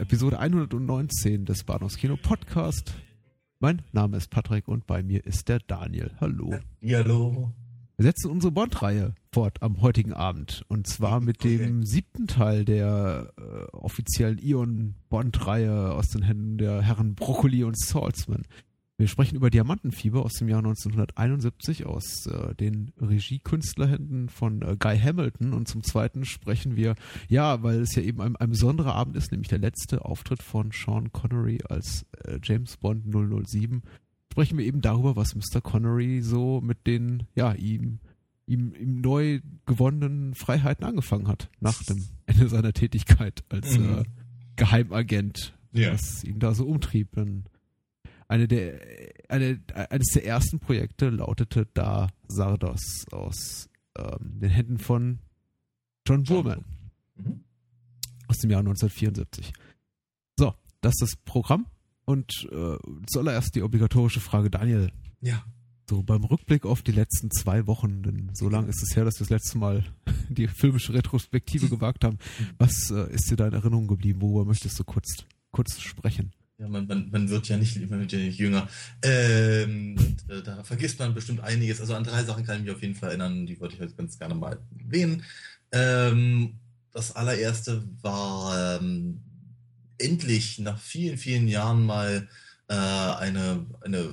Episode 119 des Bahnhofskino Podcast. Mein Name ist Patrick und bei mir ist der Daniel. Hallo. Ja, hallo. Wir setzen unsere Bond-Reihe fort am heutigen Abend und zwar mit dem siebten Teil der äh, offiziellen Ion-Bond-Reihe aus den Händen der Herren Broccoli und Salzman. Wir sprechen über Diamantenfieber aus dem Jahr 1971 aus äh, den Regiekünstlerhänden von äh, Guy Hamilton und zum zweiten sprechen wir, ja, weil es ja eben ein, ein besonderer Abend ist, nämlich der letzte Auftritt von Sean Connery als äh, James Bond 007, sprechen wir eben darüber, was Mr. Connery so mit den, ja, ihm, ihm, ihm neu gewonnenen Freiheiten angefangen hat, nach dem Ende seiner Tätigkeit als Mhm. äh, Geheimagent, Ja. was ihn da so umtrieb. Denn eine der, eine, eines der ersten Projekte lautete da Sardos aus ähm, den Händen von John Boorman Mhm. aus dem Jahr 1974. So, das ist das Programm und äh, zuallererst die obligatorische Frage, Daniel. Ja. So beim Rückblick auf die letzten zwei Wochen, denn so lange ist es her, dass wir das letzte Mal die filmische Retrospektive gewagt haben. Was äh, ist dir da in Erinnerung geblieben? Worüber möchtest du kurz, kurz sprechen? Ja, man, man, man wird ja nicht, man wird ja nicht jünger. Ähm, äh, da vergisst man bestimmt einiges. Also an drei Sachen kann ich mich auf jeden Fall erinnern, die wollte ich heute ganz gerne mal erwähnen. Ähm, das allererste war ähm, endlich nach vielen, vielen Jahren mal äh, eine, eine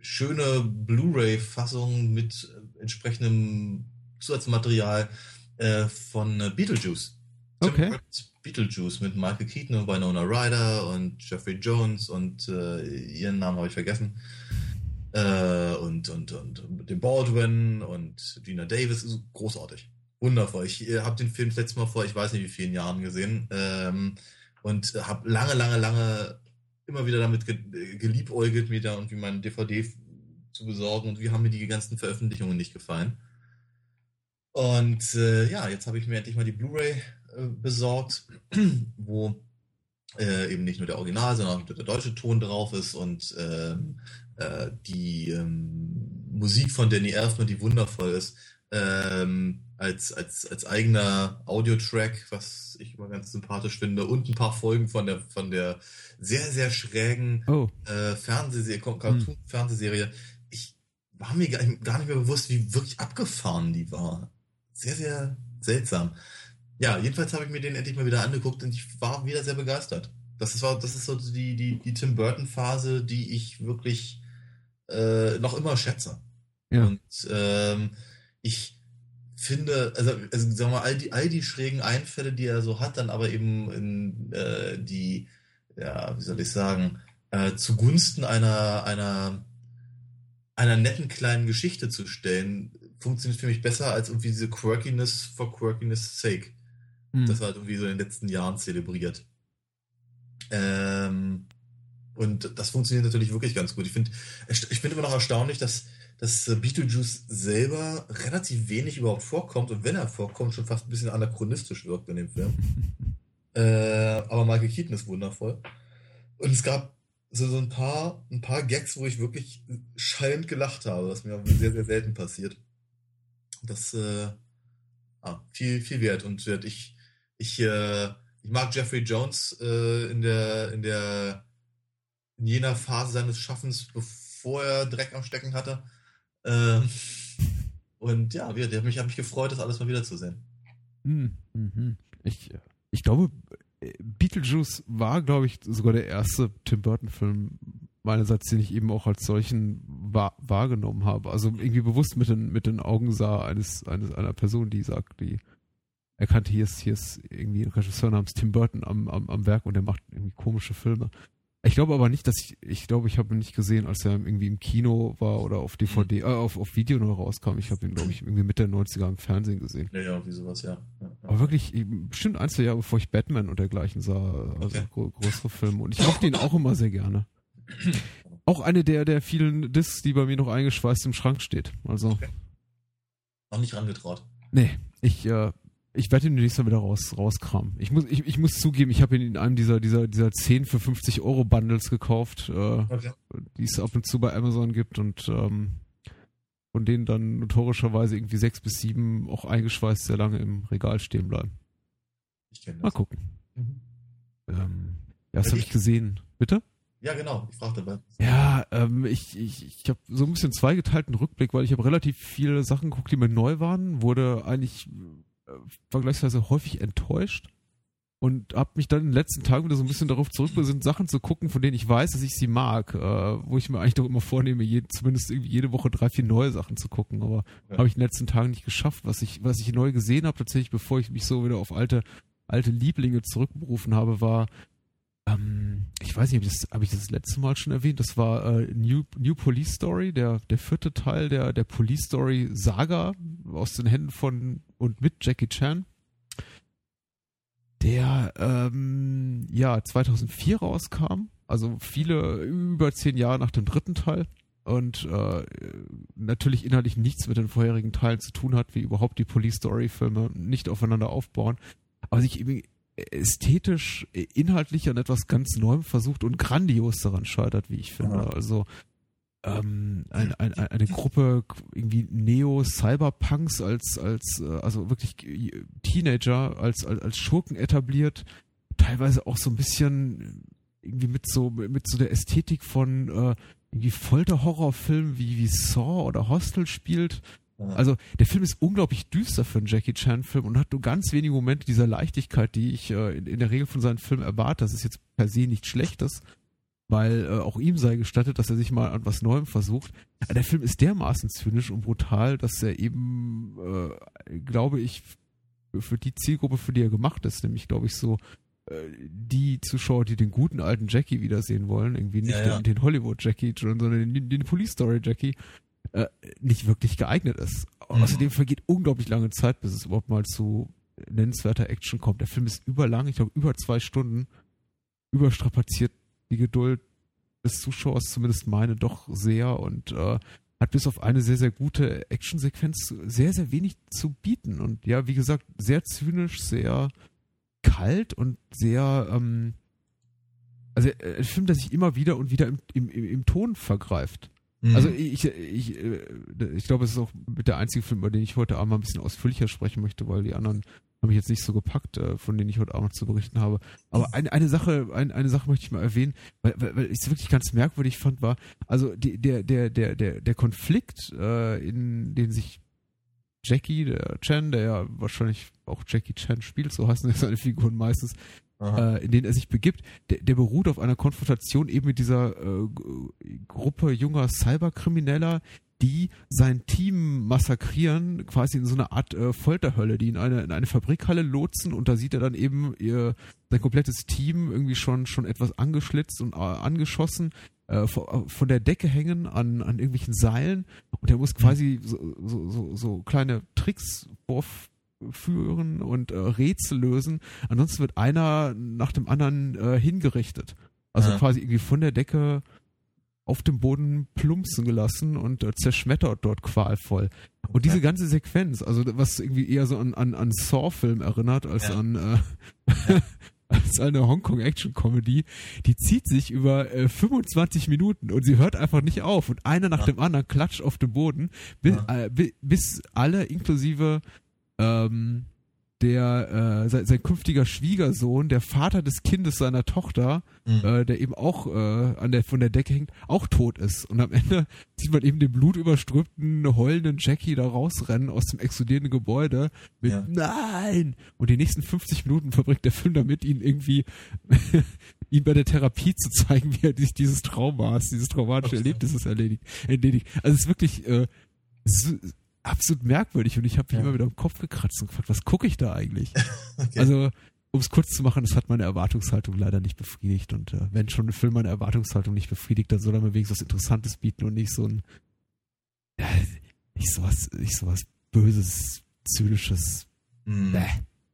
schöne Blu-ray-Fassung mit äh, entsprechendem Zusatzmaterial äh, von äh, Beetlejuice. Tim Okay. Burton's Beetlejuice mit Michael Keaton und Winona Ryder und Jeffrey Jones und äh, ihren Namen habe ich vergessen. Äh, und, und, und dem Baldwin und Gina Davis großartig. Wundervoll. Ich äh, habe den Film das letzte Mal vor, ich weiß nicht wie vielen Jahren gesehen ähm, und habe lange, lange, lange immer wieder damit ge geliebäugelt, mir da irgendwie meine DVD zu besorgen und wie haben mir die ganzen Veröffentlichungen nicht gefallen. Und äh, ja, jetzt habe ich mir endlich mal die Blu-ray besorgt, wo äh, eben nicht nur der Original, sondern auch der deutsche Ton drauf ist und ähm, äh, die ähm, Musik von Danny Elfman, die wundervoll ist, ähm, als, als, als eigener Audiotrack, was ich immer ganz sympathisch finde, und ein paar Folgen von der, von der sehr, sehr schrägen Oh, äh, Fernsehserie, Cartoon-Fernsehserie. Ich war mir gar nicht mehr bewusst, wie wirklich abgefahren die war. Sehr, sehr seltsam. Ja, jedenfalls habe ich mir den endlich mal wieder angeguckt und ich war wieder sehr begeistert. Das ist, das ist so die, die, die Tim Burton-Phase, die ich wirklich äh, noch immer schätze. ja. Und ähm, ich finde, also, also sagen wir mal, all die, all die schrägen Einfälle, die er so hat, dann aber eben in äh, die, ja, wie soll ich sagen, äh, zugunsten einer, einer, einer netten kleinen Geschichte zu stellen, funktioniert für mich besser als irgendwie diese Quirkiness for Quirkiness sake. Hm. Das war halt irgendwie so in den letzten Jahren zelebriert. Ähm, und das funktioniert natürlich wirklich ganz gut. Ich finde ich finde immer noch erstaunlich, dass, dass Beetlejuice selber relativ wenig überhaupt vorkommt und wenn er vorkommt, schon fast ein bisschen anachronistisch wirkt in dem Film. Äh, aber Michael Keaton ist wundervoll. Und es gab so, so ein paar, ein paar Gags, wo ich wirklich schallend gelacht habe, was mir sehr, sehr selten passiert. Das, äh, ah, viel, viel wert. Und ich, ich, äh, ich mag Jeffrey Jones äh, in der, in der, in jener Phase seines Schaffens, bevor er Dreck am Stecken hatte. Ähm, und ja, der hat mich, hat mich gefreut, das alles mal wiederzusehen. Hm, mhm. Ich, ich glaube, äh, Beetlejuice war, glaube ich, sogar der erste Tim Burton-Film meinerseits, den ich eben auch als solchen wahr, wahrgenommen habe. Also irgendwie bewusst mit den, mit den Augen sah eines, eines einer Person, die sagt, die erkannte, hier ist, hier ist irgendwie ein Regisseur namens Tim Burton am, am, am Werk und der macht irgendwie komische Filme. Ich glaube aber nicht, dass ich, ich glaube, ich habe ihn nicht gesehen, als er irgendwie im Kino war oder auf DVD, äh, auf, auf Video noch rauskam. Ich habe ihn, glaube ich, irgendwie Mitte der 90er im Fernsehen gesehen. Ja, ja, wie sowas, ja. ja. Aber wirklich, bestimmt ein, zwei Jahre bevor ich Batman und dergleichen sah, also Okay. größere Filme. Und ich mochte ihn auch immer sehr gerne. Auch eine der, der vielen Discs, die bei mir noch eingeschweißt im Schrank steht. Also, Okay. Noch nicht rangetraut. nee, ich, äh, ich werde ihn demnächst mal wieder raus, rauskramen. Ich muss, ich, ich muss zugeben, ich habe ihn in einem dieser, dieser, dieser 10 für 50 Euro Bundles gekauft, äh, Okay. die es ab und zu bei Amazon gibt und ähm, von denen dann notorischerweise irgendwie sechs bis sieben auch eingeschweißt sehr lange im Regal stehen bleiben. Ich kenne Mal das. gucken. Mhm. Ähm, ja, das habe dir? ich gesehen. Bitte? Ja, genau. Ich fragte dabei. Ja, ähm, ich, ich, ich habe so ein bisschen zweigeteilten Rückblick, weil ich habe relativ viele Sachen geguckt, die mir neu waren, wurde eigentlich vergleichsweise häufig enttäuscht und habe mich dann in den letzten Tagen wieder so ein bisschen darauf zurückbesinnt, Sachen zu gucken, von denen ich weiß, dass ich sie mag, äh, wo ich mir eigentlich doch immer vornehme, je, zumindest irgendwie jede Woche drei, vier neue Sachen zu gucken, aber Ja. habe ich in den letzten Tagen nicht geschafft, was ich, was ich neu gesehen habe, tatsächlich, bevor ich mich so wieder auf alte, alte Lieblinge zurückberufen habe, war ähm, ich weiß nicht, habe ich, das, hab ich das letzte Mal schon erwähnt? Das war äh, New, New Police Story, der, der vierte Teil der, der Police Story Saga aus den Händen von und mit Jackie Chan. Der ähm, ja 2004 rauskam, also viele über zehn Jahre nach dem dritten Teil und äh, natürlich inhaltlich nichts mit den vorherigen Teilen zu tun hat, wie überhaupt die Police Story Filme nicht aufeinander aufbauen, aber sich ästhetisch, inhaltlich an etwas ganz Neuem versucht und grandios daran scheitert, wie ich finde. Also ähm, ein, ein, ein- eine Gruppe irgendwie Neo-Cyberpunks als, als äh, also wirklich Teenager als, als, als Schurken etabliert, teilweise auch so ein bisschen irgendwie mit so mit so der Ästhetik von äh, irgendwie Folter-Horrorfilmen wie, wie Saw oder Hostel spielt. Also der Film ist unglaublich düster für einen Jackie Chan-Film und hat nur ganz wenige Momente dieser Leichtigkeit, die ich äh, in, in der Regel von seinen Filmen erwarte. Das ist jetzt per se nichts Schlechtes, weil äh, auch ihm sei gestattet, dass er sich mal an was Neuem versucht. Aber der Film ist dermaßen zynisch und brutal, dass er eben, äh, glaube ich, für- die Zielgruppe, für die er gemacht ist, nämlich, glaube ich, so äh, die Zuschauer, die den guten alten Jackie wiedersehen wollen, irgendwie nicht Ja, ja. den, den Hollywood-Jackie, sondern den, den Police-Story-Jackie, äh, nicht wirklich geeignet ist. Mhm. Außerdem vergeht unglaublich lange Zeit, bis es überhaupt mal zu nennenswerter Action kommt. Der Film ist überlang, ich glaube über zwei Stunden, überstrapaziert die Geduld des Zuschauers, zumindest meine, doch sehr und äh, hat bis auf eine sehr, sehr gute Actionsequenz sehr, sehr wenig zu bieten. Und ja, wie gesagt, sehr zynisch, sehr kalt und sehr, ähm, also äh, ein Film, der sich immer wieder und wieder im, im, im, im Ton vergreift. Mhm. Also ich, ich, äh, ich glaube, es ist auch mit der einzige Film, über den ich heute Abend mal ein bisschen ausführlicher sprechen möchte, weil die anderen haben mich jetzt nicht so gepackt, äh, von denen ich heute Abend noch zu berichten habe. Aber eine, eine Sache, ein, eine Sache möchte ich mal erwähnen, weil, weil, weil ich es wirklich ganz merkwürdig fand, war, also die, der, der, der, der, der Konflikt, äh, in den sich Jackie, der Chan, der ja wahrscheinlich auch Jackie Chan spielt, so heißen seine Figuren meistens. Äh, in denen er sich begibt, der, der beruht auf einer Konfrontation eben mit dieser äh, Gruppe junger Cyberkrimineller, die sein Team massakrieren, quasi in so einer Art äh, Folterhölle, die in eine, in eine Fabrikhalle lotsen und da sieht er dann eben ihr, sein komplettes Team irgendwie schon, schon etwas angeschlitzt und äh, angeschossen, äh, von, von der Decke hängen an, an irgendwelchen Seilen und er muss quasi so, so, so, so kleine Tricks vorführen und äh, Rätsel lösen. Ansonsten wird einer nach dem anderen äh, hingerichtet. Also Ja. quasi irgendwie von der Decke auf dem Boden plumpsen gelassen und äh, zerschmettert dort qualvoll. Und diese ganze Sequenz, also was irgendwie eher so an, an, an Saw-Film erinnert, als Ja. an äh, als eine Hongkong-Action-Comedy, die zieht sich über äh, 25 Minuten und sie hört einfach nicht auf. Und einer nach Ja. dem anderen klatscht auf dem Boden, bis, äh, bi- bis alle inklusive ähm, der äh, sein, sein künftiger Schwiegersohn, der Vater des Kindes seiner Tochter, Mhm. äh, der eben auch äh, an der von der Decke hängt, auch tot ist. Und am Ende sieht man eben den blutüberströmten, heulenden Jackie da rausrennen aus dem explodierenden Gebäude mit Ja. Nein! Und die nächsten 50 Minuten verbringt der Film damit, ihn irgendwie ihn bei der Therapie zu zeigen, wie er sich dieses Trauma, dieses traumatische Okay. Erlebnisses erledigt, erledigt. Also es ist wirklich äh, absolut merkwürdig und ich habe mich Ja. immer wieder im Kopf gekratzt und gefragt, was gucke ich da eigentlich? Okay. Also um es kurz zu machen, das hat meine Erwartungshaltung leider nicht befriedigt. Und äh, wenn schon ein Film meine Erwartungshaltung nicht befriedigt, dann soll er mir wenigstens was Interessantes bieten und nicht so ein, ja, nicht sowas, nicht sowas Böses, Zynisches. Mm. Bäh.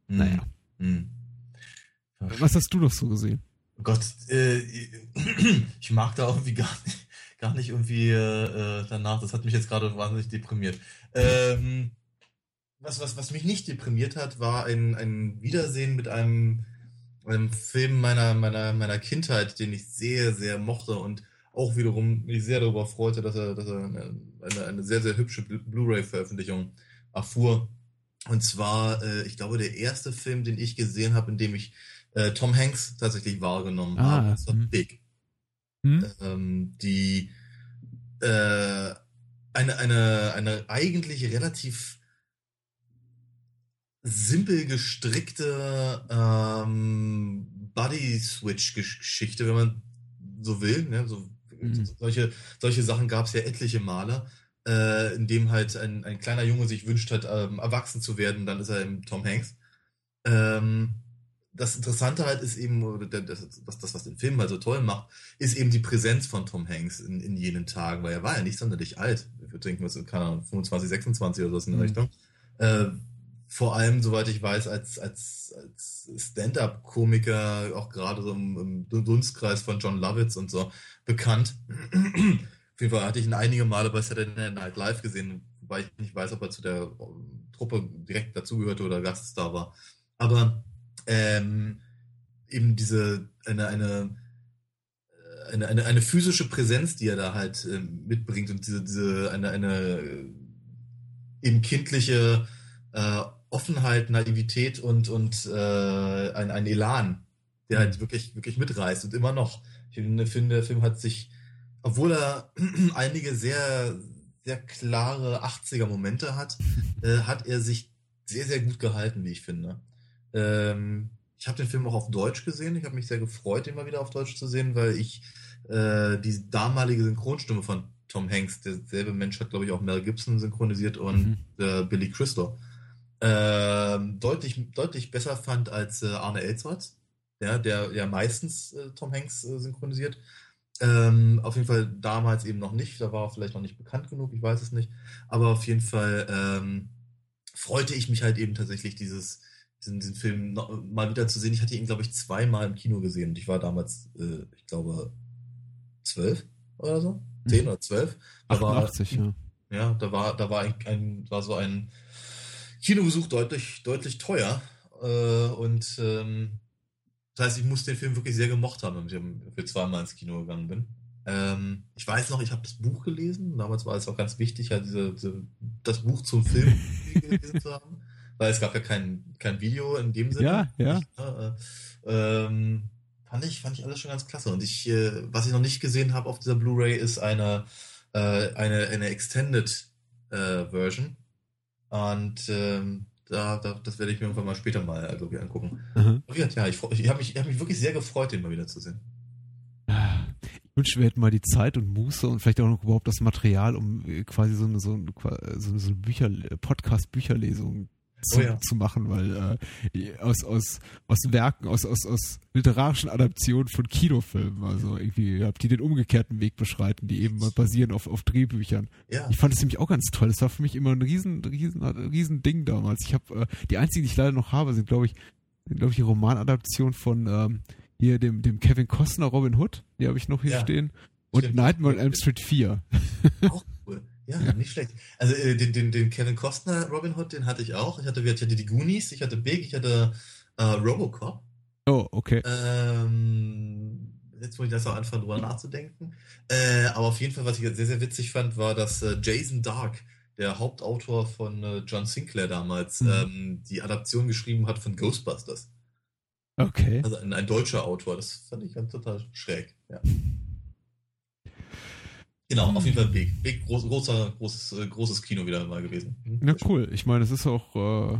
Mm. Naja. Mm. Was hast du noch so gesehen? Oh Gott, äh, ich mag da irgendwie gar nicht, gar nicht irgendwie äh, danach. Das hat mich jetzt gerade wahnsinnig deprimiert. Ähm, was, was, was mich nicht deprimiert hat, war ein, ein Wiedersehen mit einem, einem Film meiner, meiner, meiner Kindheit, den ich sehr, sehr mochte und auch wiederum mich sehr darüber freute, dass er, dass er eine, eine, eine sehr, sehr hübsche Blu- Blu-ray-Veröffentlichung erfuhr. Und zwar, äh, ich glaube, der erste Film, den ich gesehen habe, in dem ich äh, Tom Hanks tatsächlich wahrgenommen Ah, habe, das war hm. Big. Hm? Ähm, die äh, eine, eine, eine eigentlich relativ simpel gestrickte ähm, Body-Switch-Geschichte, wenn man so will. Ne? So, Mhm. solche, solche Sachen gab es ja etliche Male, äh, in dem halt ein, ein kleiner Junge sich wünscht hat, ähm, erwachsen zu werden, dann ist er eben Tom Hanks. Ähm, das Interessante halt ist eben, oder das, das, das, was den Film halt so toll macht, ist eben die Präsenz von Tom Hanks in, in jenen Tagen, weil er war ja nicht sonderlich alt. Würde denken, was, keine Ahnung, 25, 26 oder so in der Mhm. Richtung. Äh, vor allem, soweit ich weiß, als, als, als Stand-up-Komiker, auch gerade so im, im Dunstkreis von John Lovitz und so, bekannt. Auf jeden Fall hatte ich ihn einige Male bei Saturday Night Live gesehen, wobei ich nicht weiß, ob er zu der Truppe direkt dazugehörte oder Gaststar war. Aber ähm, eben diese eine, eine, eine, eine, eine physische Präsenz, die er da halt ähm, mitbringt und diese, diese eine, eine äh, eben kindliche äh, Offenheit, Naivität und, und äh, ein, ein Elan, der halt wirklich, wirklich mitreißt und immer noch. Ich finde, der Film hat sich, obwohl er einige sehr, sehr klare 80er-Momente hat, äh, hat er sich sehr, sehr gut gehalten, wie ich finde. Ähm, ich habe den Film auch auf Deutsch gesehen. Ich habe mich sehr gefreut, ihn mal wieder auf Deutsch zu sehen, weil ich äh, die damalige Synchronstimme von Tom Hanks, derselbe Mensch hat, glaube ich, auch Mel Gibson synchronisiert und Mhm. äh, Billy Crystal, ähm, deutlich, deutlich besser fand als äh, Arne Elsholz, ja, der ja meistens äh, Tom Hanks äh, synchronisiert. Ähm, auf jeden Fall damals eben noch nicht, da war er vielleicht noch nicht bekannt genug, ich weiß es nicht. Aber auf jeden Fall ähm, freute ich mich halt eben tatsächlich, dieses, diesen, diesen Film noch, mal wieder zu sehen. Ich hatte ihn, glaube ich, zweimal im Kino gesehen und ich war damals, äh, ich glaube, zwölf oder so, zehn Mhm. oder zwölf. Da war- 88, ja. ja, da war, da war ein, ein war so ein Kinobesuch deutlich, deutlich teuer. Äh, und ähm, das heißt, ich muss den Film wirklich sehr gemocht haben, wenn ich für zweimal ins Kino gegangen bin. Ähm, ich weiß noch, ich habe das Buch gelesen. Damals war es auch ganz wichtig, halt diese, diese, das Buch zum Film gelesen zu haben. Weil es gab ja kein, kein Video in dem Sinne. Ja, ja. Nicht, ne? äh, ähm, fand, ich, fand ich alles schon ganz klasse. Und ich, äh, was ich noch nicht gesehen habe auf dieser Blu-ray, ist eine, äh, eine, eine Extended äh, Version. Und ähm, da, da, das werde ich mir irgendwann mal später mal, glaube ich, angucken. Aber ja, ich, ich habe mich, ich hab mich wirklich sehr gefreut, den mal wieder zu sehen. Ich wünsche, wir hätten mal die Zeit und Muße und vielleicht auch noch überhaupt das Material, um äh, quasi so eine, so eine, so eine, so eine Bücher, Podcast-Bücherlesung zu, Oh ja. zu machen, weil äh, aus, aus, aus Werken, aus, aus, aus literarischen Adaptionen von Kinofilmen, also irgendwie, habt die den umgekehrten Weg beschreiten, die eben mal basieren auf, auf Drehbüchern. Ja, Ich fand es nämlich auch ganz toll. Das war für mich immer ein riesen, riesen, riesen Ding damals. Ich habe äh, die einzigen, die ich leider noch habe, sind glaube ich, sind glaube ich die Romanadaption von ähm, hier dem dem Kevin Costner Robin Hood. Die habe ich noch hier Ja. stehen. Und Stimmt. Nightmare on Elm Street 4. auch cool. Ja, nicht schlecht. Also äh, den, den, den Kevin Costner Robin Hood, den hatte ich auch. Ich hatte, ich hatte die Goonies, ich hatte Big, ich hatte äh, Robocop. Oh, okay. Ähm, jetzt muss ich das auch anfangen, drüber nachzudenken. Äh, aber auf jeden Fall, was ich sehr, sehr witzig fand, war, dass äh, Jason Dark, der Hauptautor von äh, John Sinclair damals, Mhm. ähm, die Adaption geschrieben hat von Ghostbusters. Okay. Also ein, ein deutscher Autor. Das fand ich ganz total schräg. Ja. Genau, auf jeden Fall Big. Big, groß, großer, großes, äh, großes Kino wieder mal gewesen. Hm, Na sehr schön. cool. Ich meine, es ist auch, äh,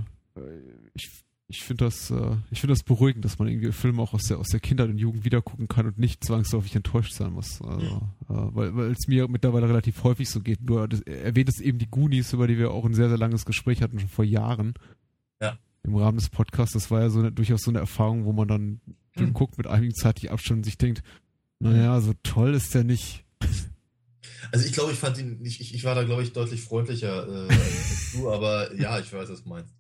ich, ich finde das, äh, ich finde das beruhigend, dass man irgendwie Filme auch aus der, aus der Kindheit und Jugend wiedergucken kann und nicht zwangsläufig enttäuscht sein muss. Also, äh, weil, weil es mir mittlerweile relativ häufig so geht. Du erwähntest eben die Goonies, über die wir auch ein sehr, sehr langes Gespräch hatten, schon vor Jahren. Ja. im Rahmen des Podcasts. Das war ja so eine, durchaus so eine Erfahrung, wo man dann hm. guckt mit einigen zeitlich Abstand und sich denkt, naja, so toll ist der nicht. Also ich glaube, ich fand ihn, ich, ich, war da, glaube ich, deutlich freundlicher äh, als du, aber ja, ich weiß, was du meinst.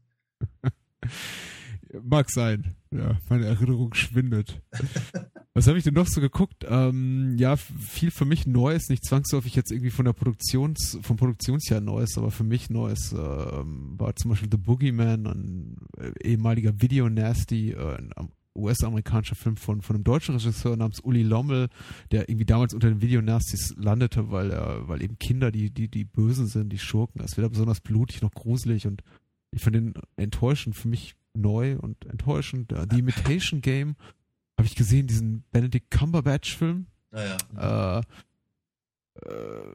Mag sein. Ja, meine Erinnerung schwindet. Was habe ich denn noch so geguckt? Ähm, ja, viel für mich Neues, nicht zwangsläufig jetzt irgendwie von der Produktions, vom Produktionsjahr Neues, aber für mich Neues ähm, war zum Beispiel The Boogeyman, ein äh, ehemaliger Video Nasty, äh, ein US-amerikanischer Film von, von einem deutschen Regisseur namens Uli Lommel, der irgendwie damals unter den Video Nasties landete, weil er, weil eben Kinder die, die, die Bösen sind, die Schurken. Es wird besonders blutig, noch gruselig und ich fand den enttäuschend, für mich neu und enttäuschend. The Imitation Game habe ich gesehen, diesen Benedict Cumberbatch-Film. Naja. Ah, äh, äh,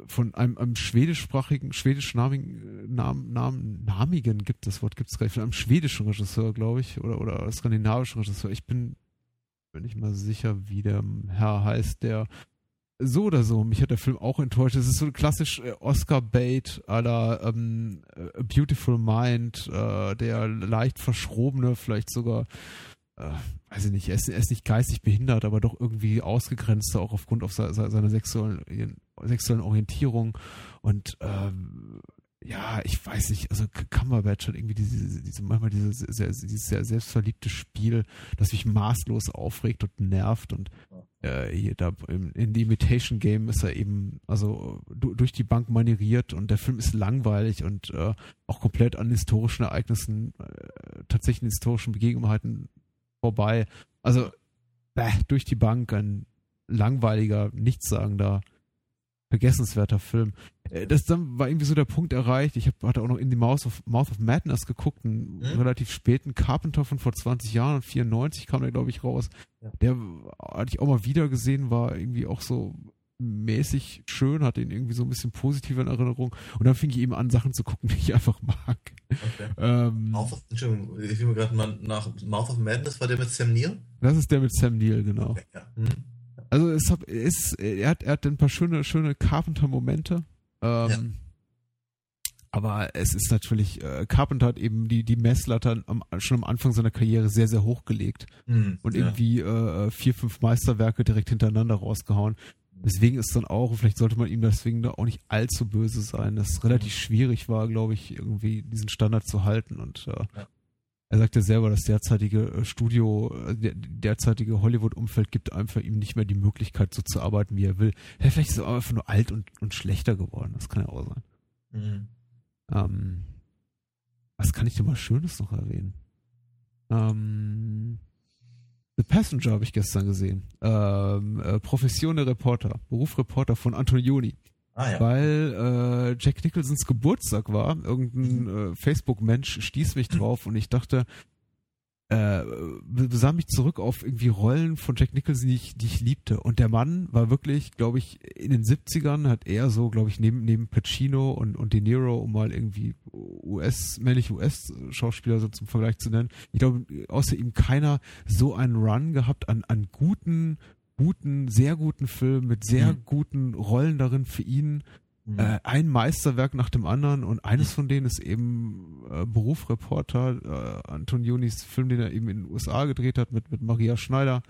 von einem, einem schwedischsprachigen, schwedischnamigen Namen, Namen, namigen gibt das Wort, gibt es gar nicht, von einem schwedischen Regisseur, glaube ich, oder, oder skandinavischen Regisseur. Ich bin, bin nicht mal sicher, wie der Herr heißt, der so oder so, mich hat der Film auch enttäuscht. Es ist so klassisch äh, Oscar-Bait la ähm, Beautiful Mind, äh, der leicht verschrobene, vielleicht sogar, äh, weiß ich nicht, er ist, er ist, nicht geistig behindert, aber doch irgendwie ausgegrenzter, auch aufgrund auf se seiner sexuellen, sexuellen Orientierung. Und ähm, ja, ich weiß nicht, also Cumberbatch hat irgendwie diese, diese manchmal dieses sehr, dieses sehr selbstverliebte Spiel, das mich maßlos aufregt und nervt und äh, hier da im, in The Imitation Game ist er eben also durch die Bank manieriert und der Film ist langweilig und äh, auch komplett an historischen Ereignissen, äh, tatsächlich historischen Begebenheiten vorbei. Also bäh, durch die Bank ein langweiliger, nichtssagender vergessenswerter Film. Äh, das dann war irgendwie so der Punkt erreicht. Ich hab, hatte auch noch in the Mouth of, Mouth of Madness geguckt, einen mhm. relativ späten Carpenter von vor 20 Jahren, 94 kam der, glaube ich, raus. Ja. Der hatte ich auch mal wieder gesehen, war irgendwie auch so mäßig schön, hatte ihn irgendwie so ein bisschen positiv in Erinnerung. Und dann fing ich eben an, Sachen zu gucken, die ich einfach mag. Okay. Ähm, Mouth of, Entschuldigung, ich will mir gerade mal nach Mouth of Madness, war der mit Sam Neill? Das ist der mit Sam Neill, genau. Okay, ja. mhm. Also es hat, es, er, hat, er hat ein paar schöne, schöne Carpenter-Momente. Ähm, ja. Aber es ist natürlich, äh, Carpenter hat eben die, die Messlatte am, schon am Anfang seiner Karriere sehr, sehr hochgelegt mhm, und irgendwie äh, vier, fünf Meisterwerke direkt hintereinander rausgehauen. Deswegen ist dann auch, vielleicht sollte man ihm deswegen da auch nicht allzu böse sein, dass es relativ schwierig war, glaube ich, irgendwie diesen Standard zu halten. Und äh, ja. Er sagt ja selber, das derzeitige äh, Studio, äh, der derzeitige Hollywood-Umfeld gibt einfach ihm nicht mehr die Möglichkeit, so zu arbeiten, wie er will. Ja, vielleicht ist er einfach nur alt und, und schlechter geworden. Das kann ja auch sein. Mhm. Ähm, was kann ich denn mal Schönes noch erwähnen? Ähm, The Passenger habe ich gestern gesehen. Ähm, äh, Profession der Reporter, Berufreporter von Antonioni. Ah, ja. Weil äh, Jack Nicholsons Geburtstag war. Irgendein mhm. äh, Facebook-Mensch stieß mich drauf und ich dachte, äh, besah mich zurück auf irgendwie Rollen von Jack Nicholson, die ich, die ich liebte. Und der Mann war wirklich, glaube ich, in den 70ern hat er so, glaube ich, neben, neben Pacino und, und De Niro, um mal irgendwie US, männliche US-Schauspieler so zum Vergleich zu nennen, ich glaube, außer ihm keiner so einen Run gehabt an, an guten guten, sehr guten Film mit sehr mhm. guten Rollen darin für ihn. Mhm. Äh, ein Meisterwerk nach dem anderen und eines von denen ist eben äh, Berufreporter, äh, Antonionis Film, den er eben in den USA gedreht hat mit, mit Maria Schneider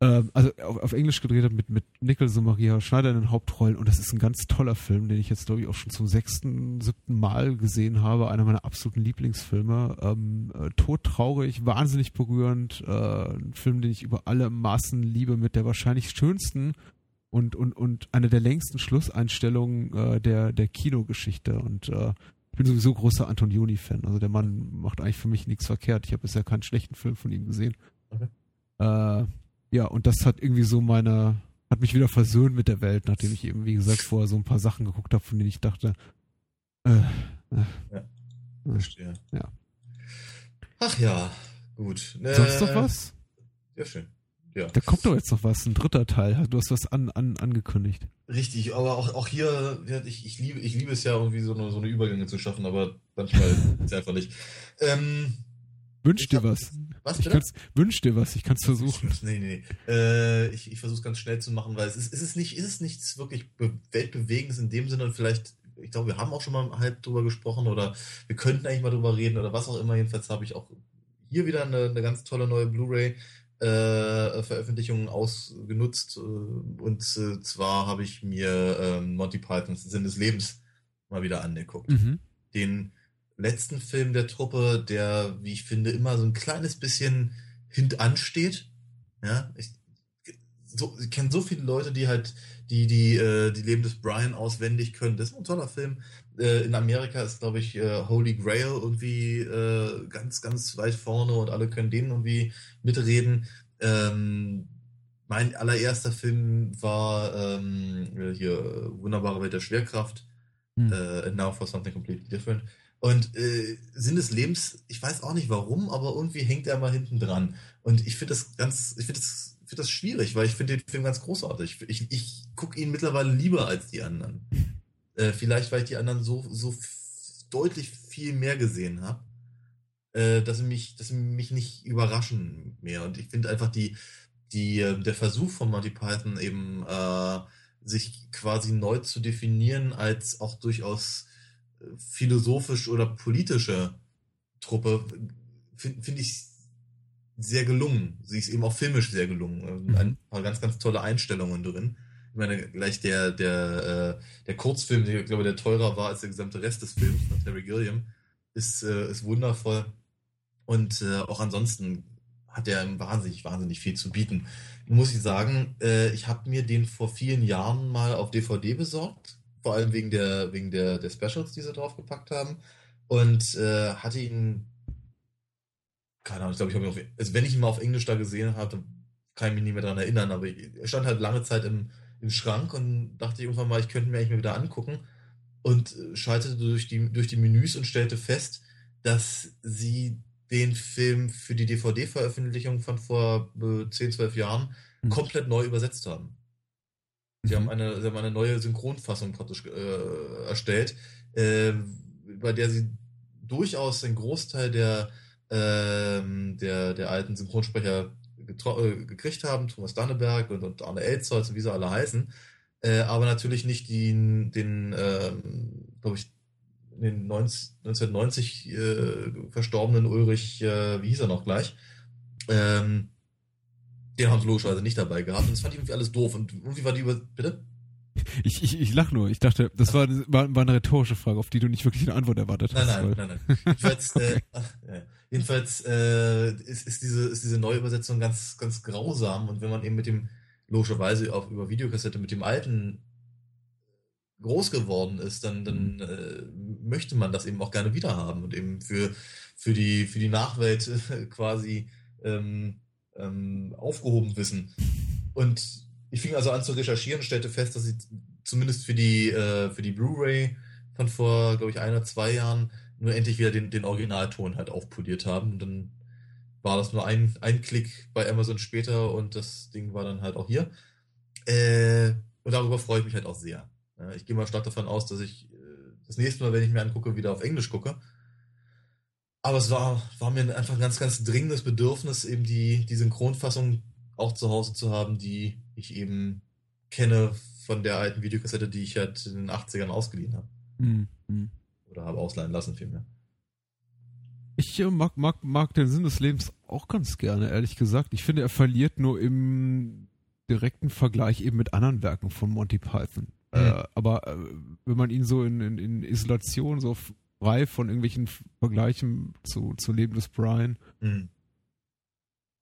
ähm, also auf, auf, Englisch gedreht hat mit, mit Nichols und Maria Schneider in den Hauptrollen und das ist ein ganz toller Film, den ich jetzt glaube ich auch schon zum sechsten, siebten Mal gesehen habe, einer meiner absoluten Lieblingsfilme. Ähm, äh, todtraurig, wahnsinnig berührend, äh, ein Film, den ich über alle Maßen liebe, mit der wahrscheinlich schönsten und, und, und einer der längsten Schlusseinstellungen äh, der, der Kinogeschichte und äh, ich bin sowieso großer Antonioni-Fan. Also der Mann macht eigentlich für mich nichts verkehrt. Ich habe bisher keinen schlechten Film von ihm gesehen. Okay. Äh, ja, und das hat irgendwie so meine, hat mich wieder versöhnt mit der Welt, nachdem ich eben, wie gesagt, vorher so ein paar Sachen geguckt habe, von denen ich dachte, äh, äh, ja, verstehe. Ja. Ach ja, gut. Äh, Sonst noch was? Ja, schön. Ja. Da kommt doch jetzt noch was, ein dritter Teil. Du hast was an, an, angekündigt. Richtig, aber auch, auch hier, ich, ich, liebe, ich liebe es ja irgendwie so eine, so eine Übergänge zu schaffen, aber manchmal ist es einfach nicht. Ähm, Wünsch dir was. Was ich kann's, wünsch dir was, ich kann es versuchen. Nee, nee, nee. Äh, ich ich versuche es ganz schnell zu machen, weil es ist, ist, es nicht, ist es nichts wirklich weltbewegendes in dem Sinne und vielleicht ich glaube, wir haben auch schon mal halb drüber gesprochen oder wir könnten eigentlich mal drüber reden oder was auch immer. Jedenfalls habe ich auch hier wieder eine, eine ganz tolle neue Blu-ray äh, Veröffentlichung ausgenutzt. Äh, und äh, zwar habe ich mir äh, Monty Pythons Sinn des Lebens mal wieder angeguckt. Mhm. Den letzten Film der Truppe, der, wie ich finde, immer so ein kleines bisschen hintansteht. Ja, ich, so, ich kenne so viele Leute, die halt die die äh, die Leben des Brian auswendig können. Das ist ein toller Film. Äh, in Amerika ist, glaube ich, äh, Holy Grail irgendwie äh, ganz, ganz weit vorne und alle können den irgendwie mitreden. Ähm, mein allererster Film war ähm, hier Wunderbare Welt der Schwerkraft. Hm. Äh, Now for Something Completely Different. Und äh, Sinn des Lebens, ich weiß auch nicht warum, aber irgendwie hängt er mal hinten dran. Und ich finde das ganz, ich finde das, find das schwierig, weil ich finde den Film ganz großartig. Ich, ich gucke ihn mittlerweile lieber als die anderen. Äh, vielleicht, weil ich die anderen so, so deutlich viel mehr gesehen habe, äh, dass, sie mich, dass sie mich nicht überraschen mehr. Und ich finde einfach die, die, äh, der Versuch von Monty Python eben, äh, sich quasi neu zu definieren als auch durchaus äh, philosophisch oder politische Truppe, finde find ich sehr gelungen. Sie ist eben auch filmisch sehr gelungen. Mhm. Ein paar ganz, ganz tolle Einstellungen drin ich meine, gleich der, der, äh, der Kurzfilm, ich glaube, der teurer war als der gesamte Rest des Films von Terry Gilliam, ist, äh, ist wundervoll. Und äh, auch ansonsten hat er wahnsinnig, wahnsinnig viel zu bieten. Muss ich sagen, ich habe mir den vor vielen Jahren mal auf DVD besorgt, vor allem wegen der, wegen der, der Specials, die sie draufgepackt haben. Und äh, hatte ihn, keine Ahnung, ich glaube, ich habe ihn auf, also wenn ich ihn mal auf Englisch da gesehen habe, kann ich mich nicht mehr daran erinnern, aber er stand halt lange Zeit im, im Schrank und dachte irgendwann mal, ich könnte mir eigentlich mal wieder angucken und äh, schaltete durch die, durch die Menüs und stellte fest, dass sie den Film für die DVD-Veröffentlichung von vor 10, äh, 12 Jahren mhm. komplett neu übersetzt haben. Sie, mhm. haben eine, sie haben eine neue Synchronfassung praktisch äh, erstellt, äh, bei der sie durchaus den Großteil der, äh, der, der alten Synchronsprecher äh, gekriegt haben, Thomas Danneberg und, und Arne Elzholz und wie sie alle heißen, äh, aber natürlich nicht den, den ähm, glaube ich, den 19, 1990 äh, verstorbenen Ulrich, äh, wie hieß er noch gleich, ähm, den haben sie logischerweise nicht dabei gehabt und das fand ich irgendwie alles doof und irgendwie war die über, bitte? Ich, ich, ich lach nur. Ich dachte, das war, war, war eine rhetorische Frage, auf die du nicht wirklich eine Antwort erwartet hast. Nein, nein, nein, nein. Jedenfalls, okay. äh, ach, ja. Jedenfalls äh, ist, ist, diese, ist diese Neuübersetzung ganz, ganz grausam und wenn man eben mit dem, logischerweise auch über Videokassette mit dem alten groß geworden ist, dann, dann äh, möchte man das eben auch gerne wiederhaben und eben für, für, die, für die Nachwelt äh, quasi ähm, ähm, aufgehoben wissen. Und ich fing also an zu recherchieren und stellte fest, dass ich zumindest für die, äh, für die Blu-ray von vor, glaube ich, ein oder zwei Jahren nur endlich wieder den, den Originalton halt aufpoliert haben. Und dann war das nur ein, ein Klick bei Amazon später und das Ding war dann halt auch hier. Äh, und darüber freue ich mich halt auch sehr. Ich gehe mal stark davon aus, dass ich äh, das nächste Mal, wenn ich mir angucke, wieder auf Englisch gucke. Aber es war, war mir einfach ein ganz, ganz dringendes Bedürfnis, eben die, die Synchronfassung auch zu Hause zu haben, die ich eben kenne von der alten Videokassette, die ich halt in den 80ern ausgeliehen habe. Mhm. Oder habe ausleihen lassen vielmehr. Ich äh, mag, mag, mag den Sinn des Lebens auch ganz gerne, ehrlich gesagt. Ich finde, er verliert nur im direkten Vergleich eben mit anderen Werken von Monty Python. Mhm. Äh, aber äh, wenn man ihn so in, in, in, Isolation, so frei von irgendwelchen Vergleichen zu, zu Leben des Brian mhm.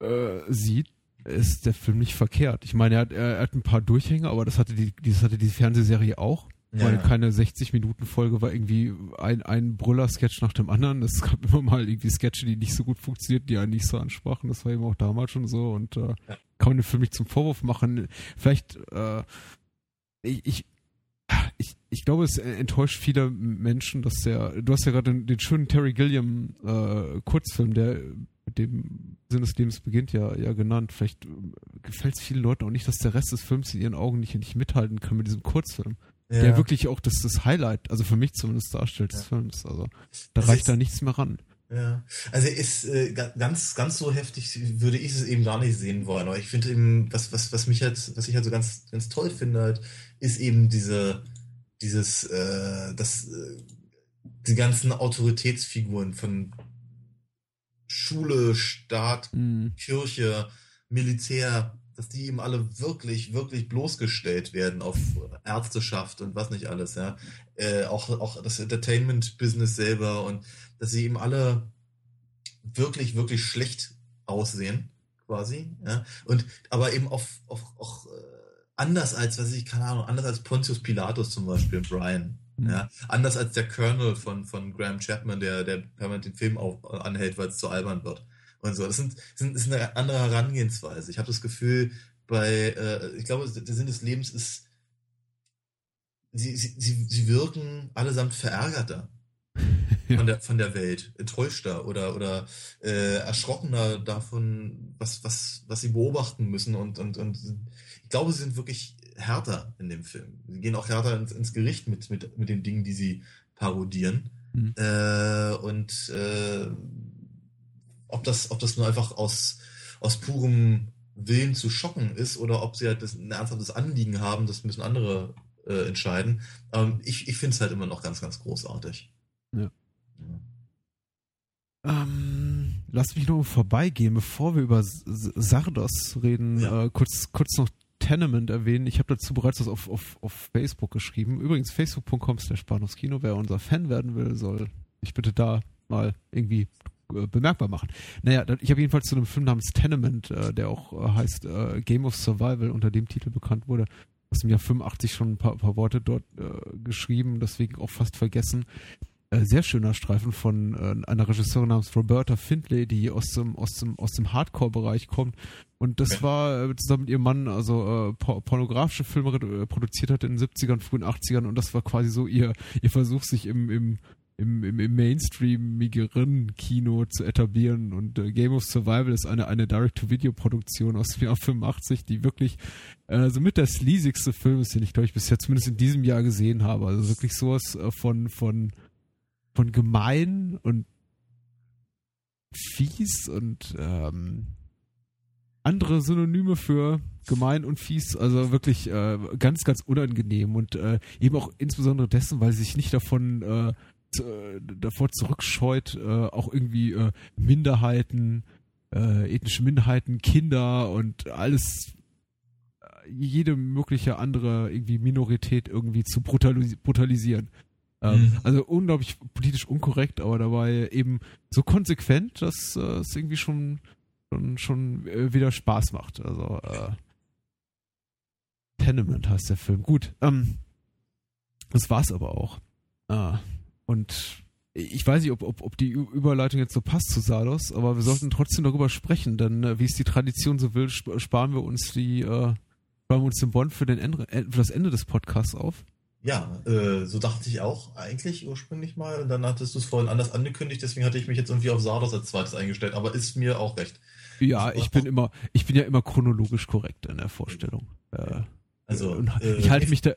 äh, sieht, ist der Film nicht verkehrt. Ich meine, er hat, er hat ein paar Durchhänge, aber das hatte die, das hatte die Fernsehserie auch. Ja. Weil keine 60-Minuten-Folge war irgendwie ein, ein Brüller-Sketch nach dem anderen. Es gab immer mal irgendwie Sketche, die nicht so gut funktionierten, die einen nicht so ansprachen. Das war eben auch damals schon so und äh, kann man den Film nicht zum Vorwurf machen. Vielleicht, äh, ich, ich, ich, ich glaube, es enttäuscht viele Menschen, dass der, du hast ja gerade den, den schönen Terry Gilliam äh, Kurzfilm, der mit dem Sinn des Lebens beginnt, ja, ja genannt. Vielleicht äh, gefällt es vielen Leuten auch nicht, dass der Rest des Films in ihren Augen nicht, nicht mithalten kann mit diesem Kurzfilm. Ja. Der wirklich auch das, das Highlight, also für mich zumindest darstellt, des Films. Also da das reicht da nichts mehr ran. Ja, also ist äh, ganz, ganz so heftig würde ich es eben gar nicht sehen wollen. Aber ich finde eben, was, was, was mich halt, was ich halt so ganz, ganz toll finde, halt, ist eben diese, dieses, äh, das, äh, die ganzen Autoritätsfiguren von Schule, Staat, Mhm. Kirche, Militär, dass die eben alle wirklich, wirklich bloßgestellt werden auf Ärzteschaft und was nicht alles, ja. Äh, auch, auch das Entertainment-Business selber und dass sie eben alle wirklich, wirklich schlecht aussehen, quasi, ja. Und aber eben auf, auf auch äh, anders als, was weiß ich, keine Ahnung, anders als Pontius Pilatus zum Beispiel, Brian. Mhm. Ja, anders als der Colonel von, von Graham Chapman, der, der permanent den Film auf, anhält, weil es zu albern wird. Und so. Das, sind, sind, ist eine andere Herangehensweise. Ich habe das Gefühl, bei, äh, ich glaube, der Sinn des Lebens ist, sie, sie, sie, sie wirken allesamt verärgerter von der, von der Welt, enttäuschter oder, oder äh, erschrockener davon, was, was, was sie beobachten müssen. Und, und, und ich glaube, sie sind wirklich härter in dem Film. Sie gehen auch härter ins, ins Gericht mit, mit, mit den Dingen, die sie parodieren. Mhm. Äh, und äh, ob, das, ob das nur einfach aus, aus purem Willen zu schocken ist oder ob sie halt das, ein ernsthaftes Anliegen haben, das müssen andere äh, entscheiden. Ähm, ich ich finde es halt immer noch ganz, ganz großartig. Ja. Ja. Ähm, lass mich noch vorbeigehen, bevor wir über Sardos reden, Ja. äh, kurz, kurz noch Tenement erwähnen. Ich habe dazu bereits was auf, auf, auf Facebook geschrieben. Übrigens facebook.com slash Kino. Wer unser Fan werden will, soll sich bitte da mal irgendwie bemerkbar machen. Naja, ich habe jedenfalls zu einem Film namens Tenement, äh, der auch äh, heißt äh, Game of Survival, unter dem Titel bekannt wurde, aus dem Jahr 85 schon ein paar, paar Worte dort äh, geschrieben, deswegen auch fast vergessen äh, sehr schöner Streifen von äh, einer Regisseurin namens Roberta Findlay, die aus dem, aus dem, aus dem Hardcore-Bereich kommt. Und das war äh, zusammen mit ihrem Mann, also äh, por pornografische Filme äh, produziert hat in den 70ern, frühen 80ern und das war quasi so ihr, ihr Versuch, sich im, im, im, im, im Mainstream-migeren Kino zu etablieren. Und äh, Game of Survival ist eine, eine Direct-to-Video-Produktion aus dem Jahr 85, die wirklich äh, so mit der sleasigste Film ist, den ich, glaube ich, bisher zumindest in diesem Jahr gesehen habe. Also wirklich sowas äh, von, von von gemein und fies und ähm, andere Synonyme für gemein und fies, also wirklich äh, ganz, ganz unangenehm und äh, eben auch insbesondere dessen, weil sie sich nicht davon äh, äh, davor zurückscheut, äh, auch irgendwie äh, Minderheiten, äh, ethnische Minderheiten, Kinder und alles äh, jede mögliche andere irgendwie Minorität irgendwie zu brutalis brutalisieren. Ähm, Mhm. Also unglaublich politisch unkorrekt, aber dabei eben so konsequent, dass äh, es irgendwie schon schon, schon äh, wieder Spaß macht. Also äh, Tenement heißt der Film. Gut, ähm, das war's aber auch. Ah, und ich weiß nicht, ob, ob, ob die Überleitung jetzt so passt zu Salos, aber wir sollten trotzdem darüber sprechen, denn äh, wie es die Tradition so will, sp sparen wir uns die äh, sparen wir uns den Bond für, den Ende, äh, für das Ende des Podcasts auf. Ja, äh, so dachte ich auch eigentlich ursprünglich mal. Und dann hattest du es vorhin anders angekündigt, deswegen hatte ich mich jetzt irgendwie auf Sardos als zweites eingestellt, aber ist mir auch recht. Ja, ich bin immer, ich bin ja immer chronologisch korrekt in der Vorstellung. Äh, Also, äh, ich halte mich da,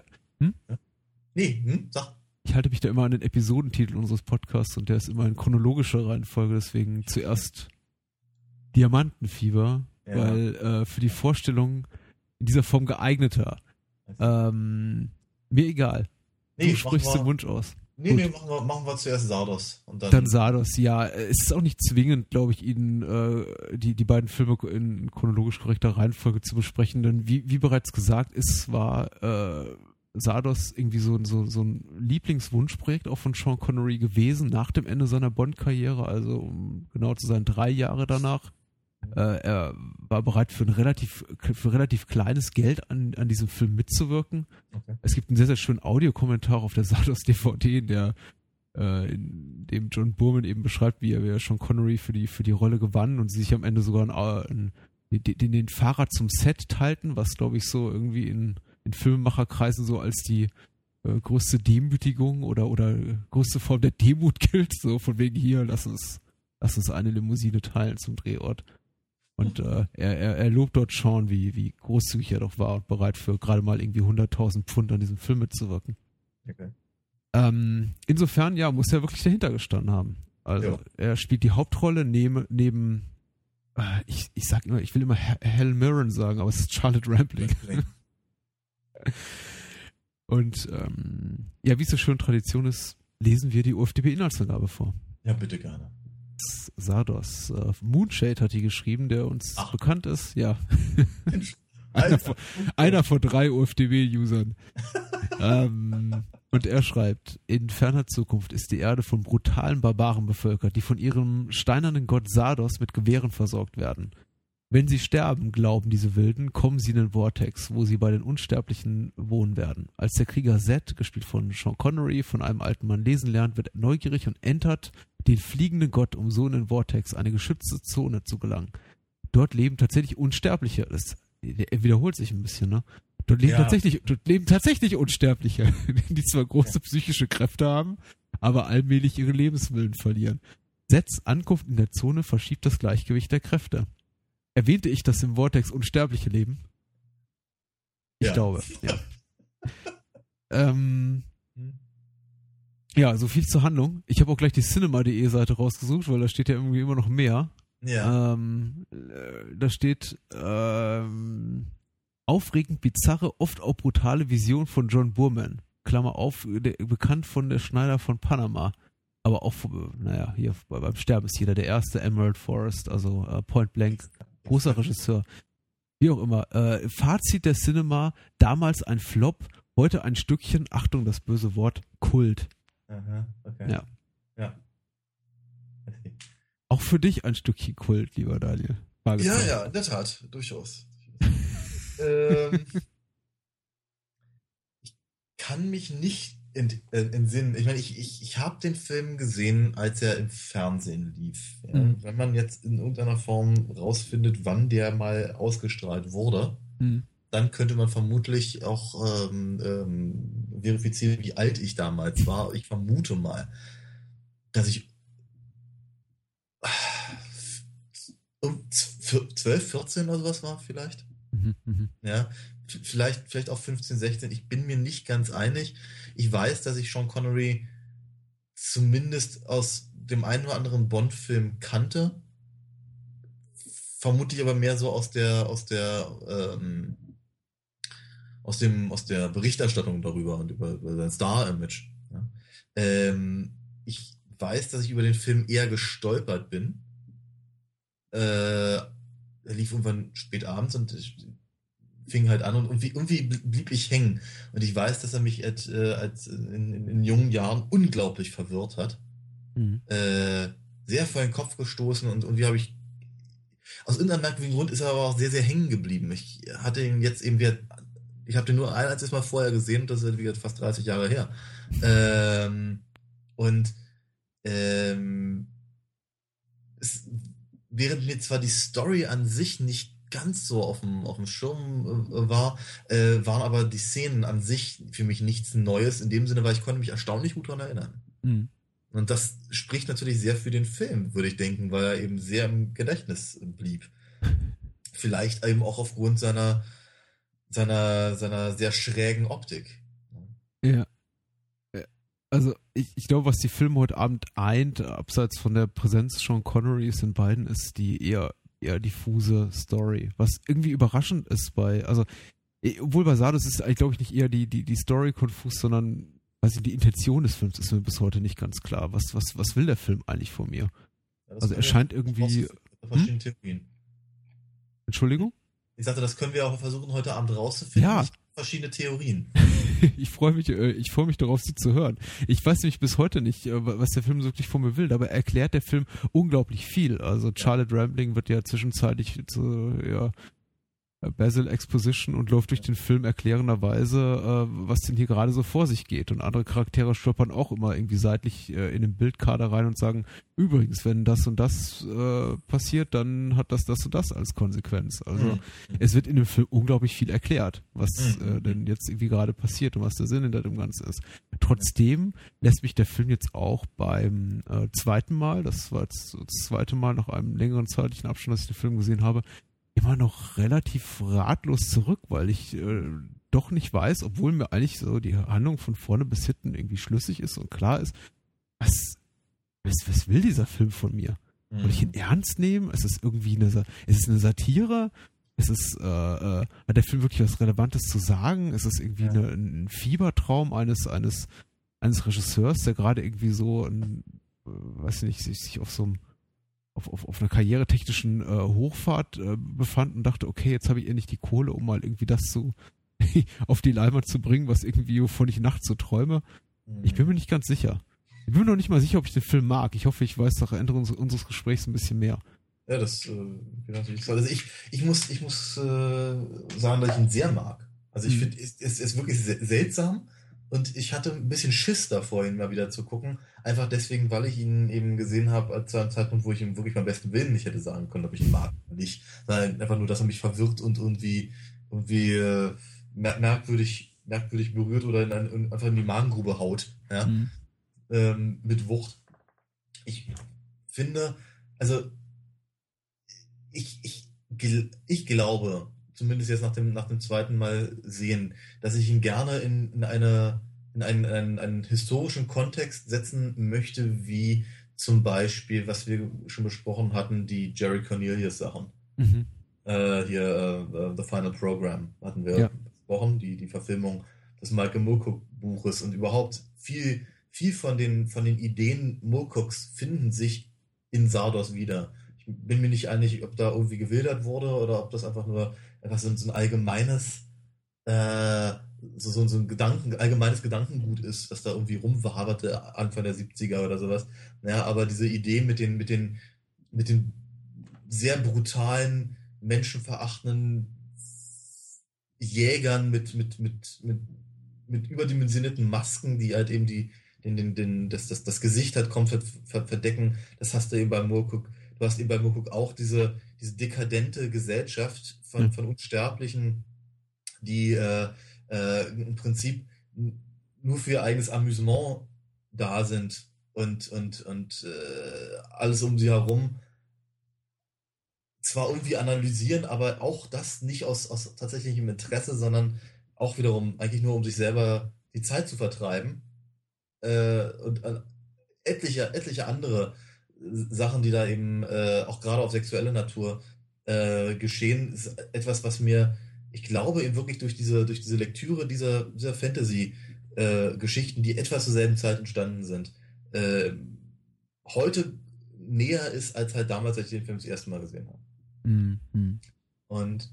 Nee, hm, sag. Ich halte mich da immer an den Episodentitel unseres Podcasts und der ist immer in chronologischer Reihenfolge, deswegen zuerst Diamantenfieber, Ja. weil äh, für die Vorstellung in dieser Form geeigneter. Ähm, mir egal. Nee, du sprichst den Wunsch aus. nee, nee, machen wir, machen wir zuerst Sardos. Und dann, Dann Sardos, ja. Es ist auch nicht zwingend, glaube ich, Ihnen äh, die, die beiden Filme in chronologisch korrekter Reihenfolge zu besprechen, denn wie, wie bereits gesagt, ist war äh, Sardos irgendwie so, so, so ein Lieblingswunschprojekt auch von Sean Connery gewesen nach dem Ende seiner Bond-Karriere, also um genau zu sein, drei Jahre danach. Äh, er war bereit für ein relativ, für relativ kleines Geld an, an diesem Film mitzuwirken. Okay. Es gibt einen sehr, sehr schönen Audiokommentar auf der Sardos DVD, in der äh, in dem John Burman eben beschreibt, wie er, wie er Sean Connery für die, für die Rolle gewann und sie sich am Ende sogar einen, einen, den, den Fahrer zum Set teilten, was glaube ich so irgendwie in, in Filmemacherkreisen so als die äh, größte Demütigung oder, oder größte Form der Demut gilt, so von wegen hier, lass uns, lass uns eine Limousine teilen zum Drehort. Und äh, er, er, er lobt dort Sean, wie, wie großzügig er doch war und bereit für gerade mal irgendwie 100.000 Pfund an diesem Film mitzuwirken. Okay. Ähm, insofern, ja, muss er wirklich dahinter gestanden haben. Also, Ja. er spielt die Hauptrolle neben, neben äh, ich, ich sag immer, ich will immer Hel- Helen Mirren sagen, aber es ist Charlotte Rampling. Und ähm, ja, wie es so schön Tradition ist, lesen wir die UFDB-Inhaltsangabe vor. Ja, bitte gerne. Sardos. Äh, Moonshade hat die geschrieben, der uns Ach. bekannt ist. Ja. einer, von, einer von drei UFDB-Usern. ähm, und er schreibt, in ferner Zukunft ist die Erde von brutalen Barbaren bevölkert, die von ihrem steinernen Gott Sardos mit Gewehren versorgt werden. Wenn sie sterben, glauben diese Wilden, kommen sie in den Vortex, wo sie bei den Unsterblichen wohnen werden. Als der Krieger Zed, gespielt von Sean Connery, von einem alten Mann lesen lernt, wird er neugierig und entert den fliegenden Gott, um so in den Vortex, eine geschützte Zone zu gelangen. Dort leben tatsächlich Unsterbliche. Das er wiederholt sich ein bisschen, ne? Dort leben Ja. tatsächlich, dort leben tatsächlich Unsterbliche, die zwar große psychische Kräfte haben, aber allmählich ihre Lebenswillen verlieren. Sets Ankunft in der Zone verschiebt das Gleichgewicht der Kräfte. Erwähnte ich, dass im Vortex Unsterbliche leben? Ich Ja. glaube, ja. ähm, Hm. ja, so viel zur Handlung. Ich habe auch gleich die Cinema.de Seite rausgesucht, weil da steht ja irgendwie immer noch mehr. Ja. Ähm, äh, da steht ähm, aufregend bizarre, oft auch brutale Vision von John Burman. Klammer auf, der, bekannt von der Schneider von Panama. Aber auch, naja, hier bei- beim Sterben ist jeder der erste Emerald Forest, also äh, Point Blank, großer Regisseur. Wie auch immer. Äh, Fazit der Cinema, damals ein Flop, heute ein Stückchen, Achtung, das böse Wort, Kult. Aha, okay. Ja. Ja. Okay. Auch für dich ein Stückchen Kult, lieber Daniel. Ja, ja, in der Tat, durchaus. ähm, ich kann mich nicht ent, äh, entsinnen. Ich meine, ich, ich, ich habe den Film gesehen, als er im Fernsehen lief. Ja, Mhm. Wenn man jetzt in irgendeiner Form rausfindet, wann der mal ausgestrahlt wurde, Hm. dann könnte man vermutlich auch ähm, ähm, verifizieren, wie alt ich damals war. Ich vermute mal, dass ich ah, um 12, 14 oder sowas war vielleicht. Mhm, mhm. Ja, vielleicht, vielleicht auch 15, 16. Ich bin mir nicht ganz einig. Ich weiß, dass ich Sean Connery zumindest aus dem einen oder anderen Bond-Film kannte. Vermutlich aber mehr so aus der, aus der, ähm, aus dem, aus der Berichterstattung darüber und über, über sein Star-Image. Ja. Ähm, ich weiß, dass ich über den Film eher gestolpert bin. Äh, er lief irgendwann spät abends und ich fing halt an und irgendwie, irgendwie blieb ich hängen. Und ich weiß, dass er mich als, äh, als in, in, in jungen Jahren unglaublich verwirrt hat. Mhm. Äh, sehr vor den Kopf gestoßen und irgendwie habe ich aus irgendeinem merkwürdigen Grund ist er aber auch sehr, sehr hängen geblieben. Ich hatte ihn jetzt eben wieder, ich habe den nur ein einziges Mal vorher gesehen und das ist wie gesagt fast 30 Jahre her. Ähm, und ähm, es, während mir zwar die Story an sich nicht ganz so auf dem, auf dem Schirm äh, war, äh, waren aber die Szenen an sich für mich nichts Neues in dem Sinne, weil ich konnte mich erstaunlich gut daran erinnern. Mhm. Und das spricht natürlich sehr für den Film, würde ich denken, weil er eben sehr im Gedächtnis blieb. Vielleicht eben auch aufgrund seiner, seiner, seiner sehr schrägen Optik. Ja. Also ich, ich glaube, was die Filme heute Abend eint, abseits von der Präsenz Sean Connerys in beiden, ist die eher, eher diffuse Story. Was irgendwie überraschend ist bei, also obwohl bei Sardos ist eigentlich, glaube ich, nicht eher die, die, die Story konfus, sondern weiß ich, die Intention des Films ist mir bis heute nicht ganz klar. Was, was, was will der Film eigentlich von mir? Ja, Also er scheint irgendwie. Theorien. Entschuldigung? Ich sagte, das können wir auch versuchen, heute Abend rauszufinden. Ja. Verschiedene Theorien. ich freue mich, äh, ich freue mich darauf, sie zu hören. Ich weiß nämlich bis heute nicht, äh, was der Film wirklich von mir will, aber er erklärt der Film unglaublich viel. Also Charlotte Rambling wird ja zwischenzeitlich zu ja, Basil Exposition und läuft durch den Film erklärenderweise, äh, was denn hier gerade so vor sich geht. Und andere Charaktere stolpern auch immer irgendwie seitlich äh, in den Bildkader rein und sagen, übrigens, wenn das und das äh, passiert, dann hat das das und das als Konsequenz. Also Mhm. es wird in dem Film unglaublich viel erklärt, was Mhm. äh, denn jetzt irgendwie gerade passiert und was der Sinn hinter dem Ganzen ist. Trotzdem lässt mich der Film jetzt auch beim äh, zweiten Mal, das war jetzt das zweite Mal nach einem längeren zeitlichen Abstand, dass ich den Film gesehen habe, immer noch relativ ratlos zurück, weil ich äh, doch nicht weiß, obwohl mir eigentlich so die Handlung von vorne bis hinten irgendwie schlüssig ist und klar ist, was, was, was will dieser Film von mir? Soll ich ihn ernst nehmen? Ist es irgendwie eine, ist es eine Satire? Ist es, äh, äh, hat der Film wirklich was Relevantes zu sagen? Ist es irgendwie Ja. eine, ein Fiebertraum eines, eines, eines Regisseurs, der gerade irgendwie so, ein, äh, weiß nicht, sich, sich auf so einem, auf, auf, auf einer karrieretechnischen äh, Hochfahrt äh, befand und dachte, okay, jetzt habe ich endlich die Kohle, um mal irgendwie das zu auf die Leinwand zu bringen, was irgendwie, wovon ich nachts so träume. Ich bin mir nicht ganz sicher. Ich bin mir noch nicht mal sicher, ob ich den Film mag. Ich hoffe, ich weiß nach Ende unseres, unseres Gesprächs ein bisschen mehr. Ja, das äh, natürlich. Also ich, ich muss, ich muss äh, sagen, dass ich ihn sehr mag. Also ich Mhm. finde, es, es ist wirklich se- seltsam und ich hatte ein bisschen Schiss davor, ihn mal wieder zu gucken. Einfach deswegen, weil ich ihn eben gesehen habe zu einem Zeitpunkt, wo ich ihm wirklich beim besten Willen nicht hätte sagen können, ob ich ihn mag oder nicht. Sondern einfach nur, dass er mich verwirrt und irgendwie, irgendwie äh, mer merkwürdig, merkwürdig berührt oder in ein, in, einfach in die Magengrube haut. Ja? Mhm. ähm, mit Wucht. Ich finde, also ich, ich, ich glaube, zumindest jetzt nach dem, nach dem zweiten Mal sehen, dass ich ihn gerne in, in, eine, in einen, einen, einen historischen Kontext setzen möchte, wie zum Beispiel, was wir schon besprochen hatten, die Jerry Cornelius Sachen. Mhm. Äh, hier, äh, äh, The Final Program hatten wir Ja. besprochen, die, die Verfilmung des Michael Moorcock Buches und überhaupt viel, viel von den, von den Ideen Moorcocks finden sich in Sardos wieder. Ich bin mir nicht einig, ob da irgendwie gewildert wurde oder ob das einfach nur einfach so, so ein allgemeines, äh, so, so, so ein Gedanken, allgemeines Gedankengut ist, was da irgendwie rumwaberte Anfang der 70er oder sowas. Naja, aber diese Idee mit den, mit den, mit den sehr brutalen, menschenverachtenden Jägern mit, mit, mit, mit, mit überdimensionierten Masken, die halt eben die, den, den, den, das, das, das Gesicht halt komplett ver- verdecken. Das hast du eben bei Moorcook. Du hast eben bei Moorcook auch diese, diese dekadente Gesellschaft von, Hm. von Unsterblichen, die äh, äh, im Prinzip nur für ihr eigenes Amüsement da sind und, und, und äh, alles um sie herum zwar irgendwie analysieren, aber auch das nicht aus, aus tatsächlichem Interesse, sondern auch wiederum eigentlich nur, um sich selber die Zeit zu vertreiben. Äh, und äh, etliche, etliche andere Sachen, die da eben äh, auch gerade auf sexuelle Natur äh, geschehen, ist etwas, was mir, ich glaube, eben wirklich durch diese, durch diese Lektüre dieser, dieser Fantasy-Geschichten, die etwas zur selben Zeit entstanden sind, äh, heute näher ist, als halt damals, als ich den Film das erste Mal gesehen habe. Mhm. Mhm. Und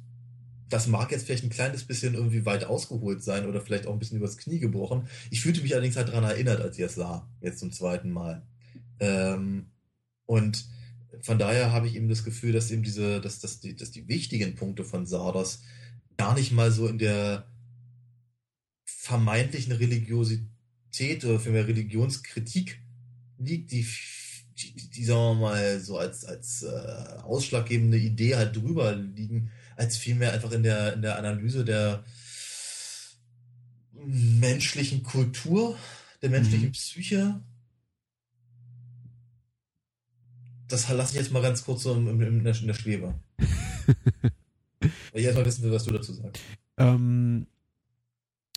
das mag jetzt vielleicht ein kleines bisschen irgendwie weit ausgeholt sein oder vielleicht auch ein bisschen übers Knie gebrochen. Ich fühlte mich allerdings halt daran erinnert, als ich es sah, jetzt zum zweiten Mal. Ähm, und von daher habe ich eben das Gefühl, dass eben diese, dass, dass, die, dass die wichtigen Punkte von Sardos gar nicht mal so in der vermeintlichen Religiosität oder vielmehr Religionskritik liegt, die, die, die sagen wir mal, so als, als äh, ausschlaggebende Idee halt drüber liegen, als vielmehr einfach in der, in der Analyse der menschlichen Kultur, der menschlichen Mhm. Psyche. Das lasse ich jetzt mal ganz kurz so in, in, in, der, in der Schwebe. Weil ich erstmal wissen will, was du dazu sagst. Ähm,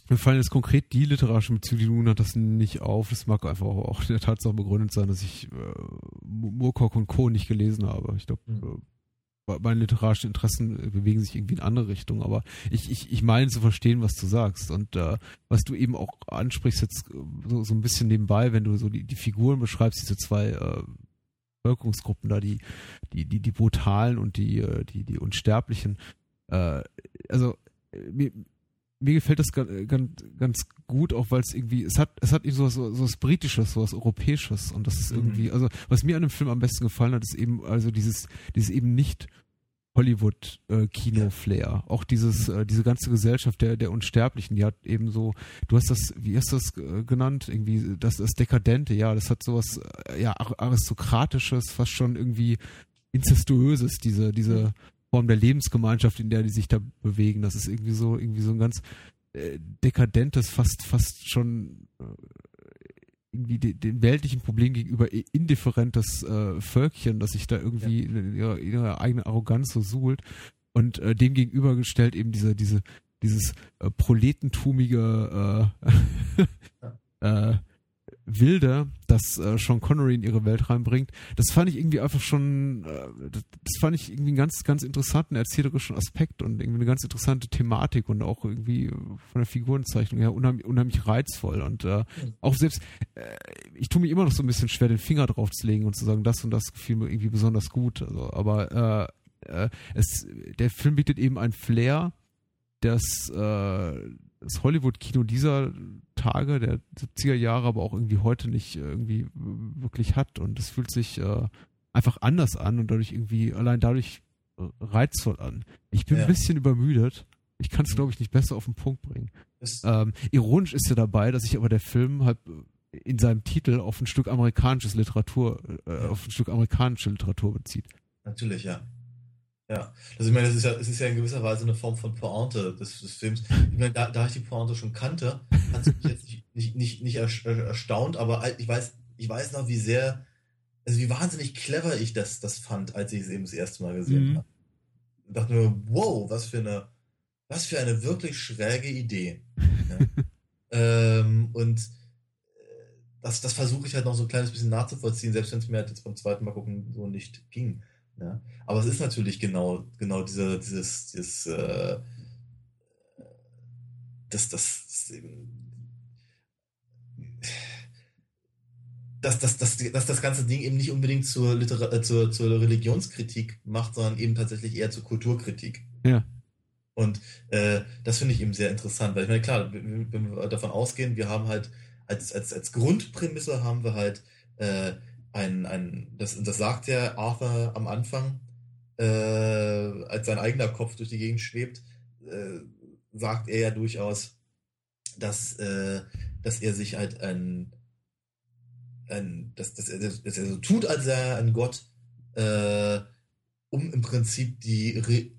mir fallen jetzt konkret die literarischen Bezüge, die du genannt hast, nicht auf. Das mag einfach auch, auch der Tatsache begründet sein, dass ich äh, Moorcock und Co. nicht gelesen habe. Ich glaube, Mhm. äh, meine literarischen Interessen äh, bewegen sich irgendwie in andere Richtungen, aber ich, ich, ich meine zu verstehen, was du sagst. Und äh, was du eben auch ansprichst, jetzt äh, so, so ein bisschen nebenbei, wenn du so die, die Figuren beschreibst, diese zwei Bevölkerungsgruppen da, die, die, die, die Brutalen und die, äh, die, die Unsterblichen. Äh, also äh, mir, mir gefällt das ganz, ganz, ganz gut, auch weil es irgendwie, es hat, es hat eben so, so, so was Britisches, so was Europäisches und das ist Mhm. irgendwie, also was mir an dem Film am besten gefallen hat, ist eben, also dieses, dieses eben nicht Hollywood-Kino-Flair. Auch dieses, äh, diese ganze Gesellschaft der, der Unsterblichen, die hat eben so, du hast das, wie hast du das äh, genannt? Irgendwie, das, das Dekadente, ja, das hat sowas, äh, ja, ar- aristokratisches, fast schon irgendwie incestuöses, diese, diese Form der Lebensgemeinschaft, in der die sich da bewegen. Das ist irgendwie so, irgendwie so ein ganz äh, dekadentes, fast, fast schon äh, irgendwie de, den weltlichen Problemen gegenüber indifferentes äh, Völkchen, das sich da irgendwie in ihrer, in ihrer eigenen Arroganz so suhlt. Und äh, dem gegenübergestellt eben diese, diese, dieses äh, proletentumige äh, äh, Wilde, das äh, Sean Connery in ihre Welt reinbringt, das fand ich irgendwie einfach schon, äh, das, das, fand ich irgendwie einen ganz, ganz interessanten erzählerischen Aspekt und irgendwie eine ganz interessante Thematik und auch irgendwie von der Figurenzeichnung her unheimlich, unheimlich reizvoll. Und äh, auch selbst, äh, ich tue mir immer noch so ein bisschen schwer, den Finger drauf zu legen und zu sagen, das und das gefiel mir irgendwie besonders gut, also, aber äh, äh, es, der Film bietet eben ein Flair, das, äh, das Hollywood-Kino dieser Tage, der 70er Jahre, aber auch irgendwie heute nicht irgendwie wirklich hat. Und es fühlt sich äh, einfach anders an und dadurch irgendwie, allein dadurch äh, reizvoll an. Ich bin ja. ein bisschen übermüdet. Ich kann es, glaube ich, nicht besser auf den Punkt bringen. Ähm, ironisch ist ja dabei, dass sich aber der Film halt in seinem Titel auf ein Stück amerikanisches Literatur, äh, auf ein Stück amerikanische Literatur bezieht. Natürlich, ja. Ja, also ich meine, es ist ja, es ist ja in gewisser Weise eine Form von Pointe des, des Films. Ich meine, da, da ich die Pointe schon kannte, hat es mich jetzt nicht, nicht, nicht, nicht erstaunt, aber ich weiß, ich weiß noch, wie sehr, also wie wahnsinnig clever ich das, das fand, als ich es eben das erste Mal gesehen mhm. habe. Ich dachte mir, wow, was für eine, was für eine wirklich schräge Idee. Ja. ähm, und äh, das, das versuche ich halt noch so ein kleines bisschen nachzuvollziehen, selbst wenn es mir halt jetzt beim zweiten Mal gucken so nicht ging. Ja? Aber es ist natürlich genau, genau diese, dieses, dieses äh, das, das, dass, dass, dass, dass das ganze Ding eben nicht unbedingt zur, Literar äh, zur, zur Religionskritik macht, sondern eben tatsächlich eher zur Kulturkritik. Ja. Und äh, das finde ich eben sehr interessant, weil ich meine, klar, wenn wir davon ausgehen, wir haben halt als, als, als Grundprämisse haben wir halt äh, ein, ein das, das sagt ja Arthur am Anfang, äh, als sein eigener Kopf durch die Gegend schwebt, äh, sagt er ja durchaus, dass, äh, dass er sich halt ein, ein dass, dass, er, dass er so tut, als er ein Gott, äh, um im Prinzip die, Re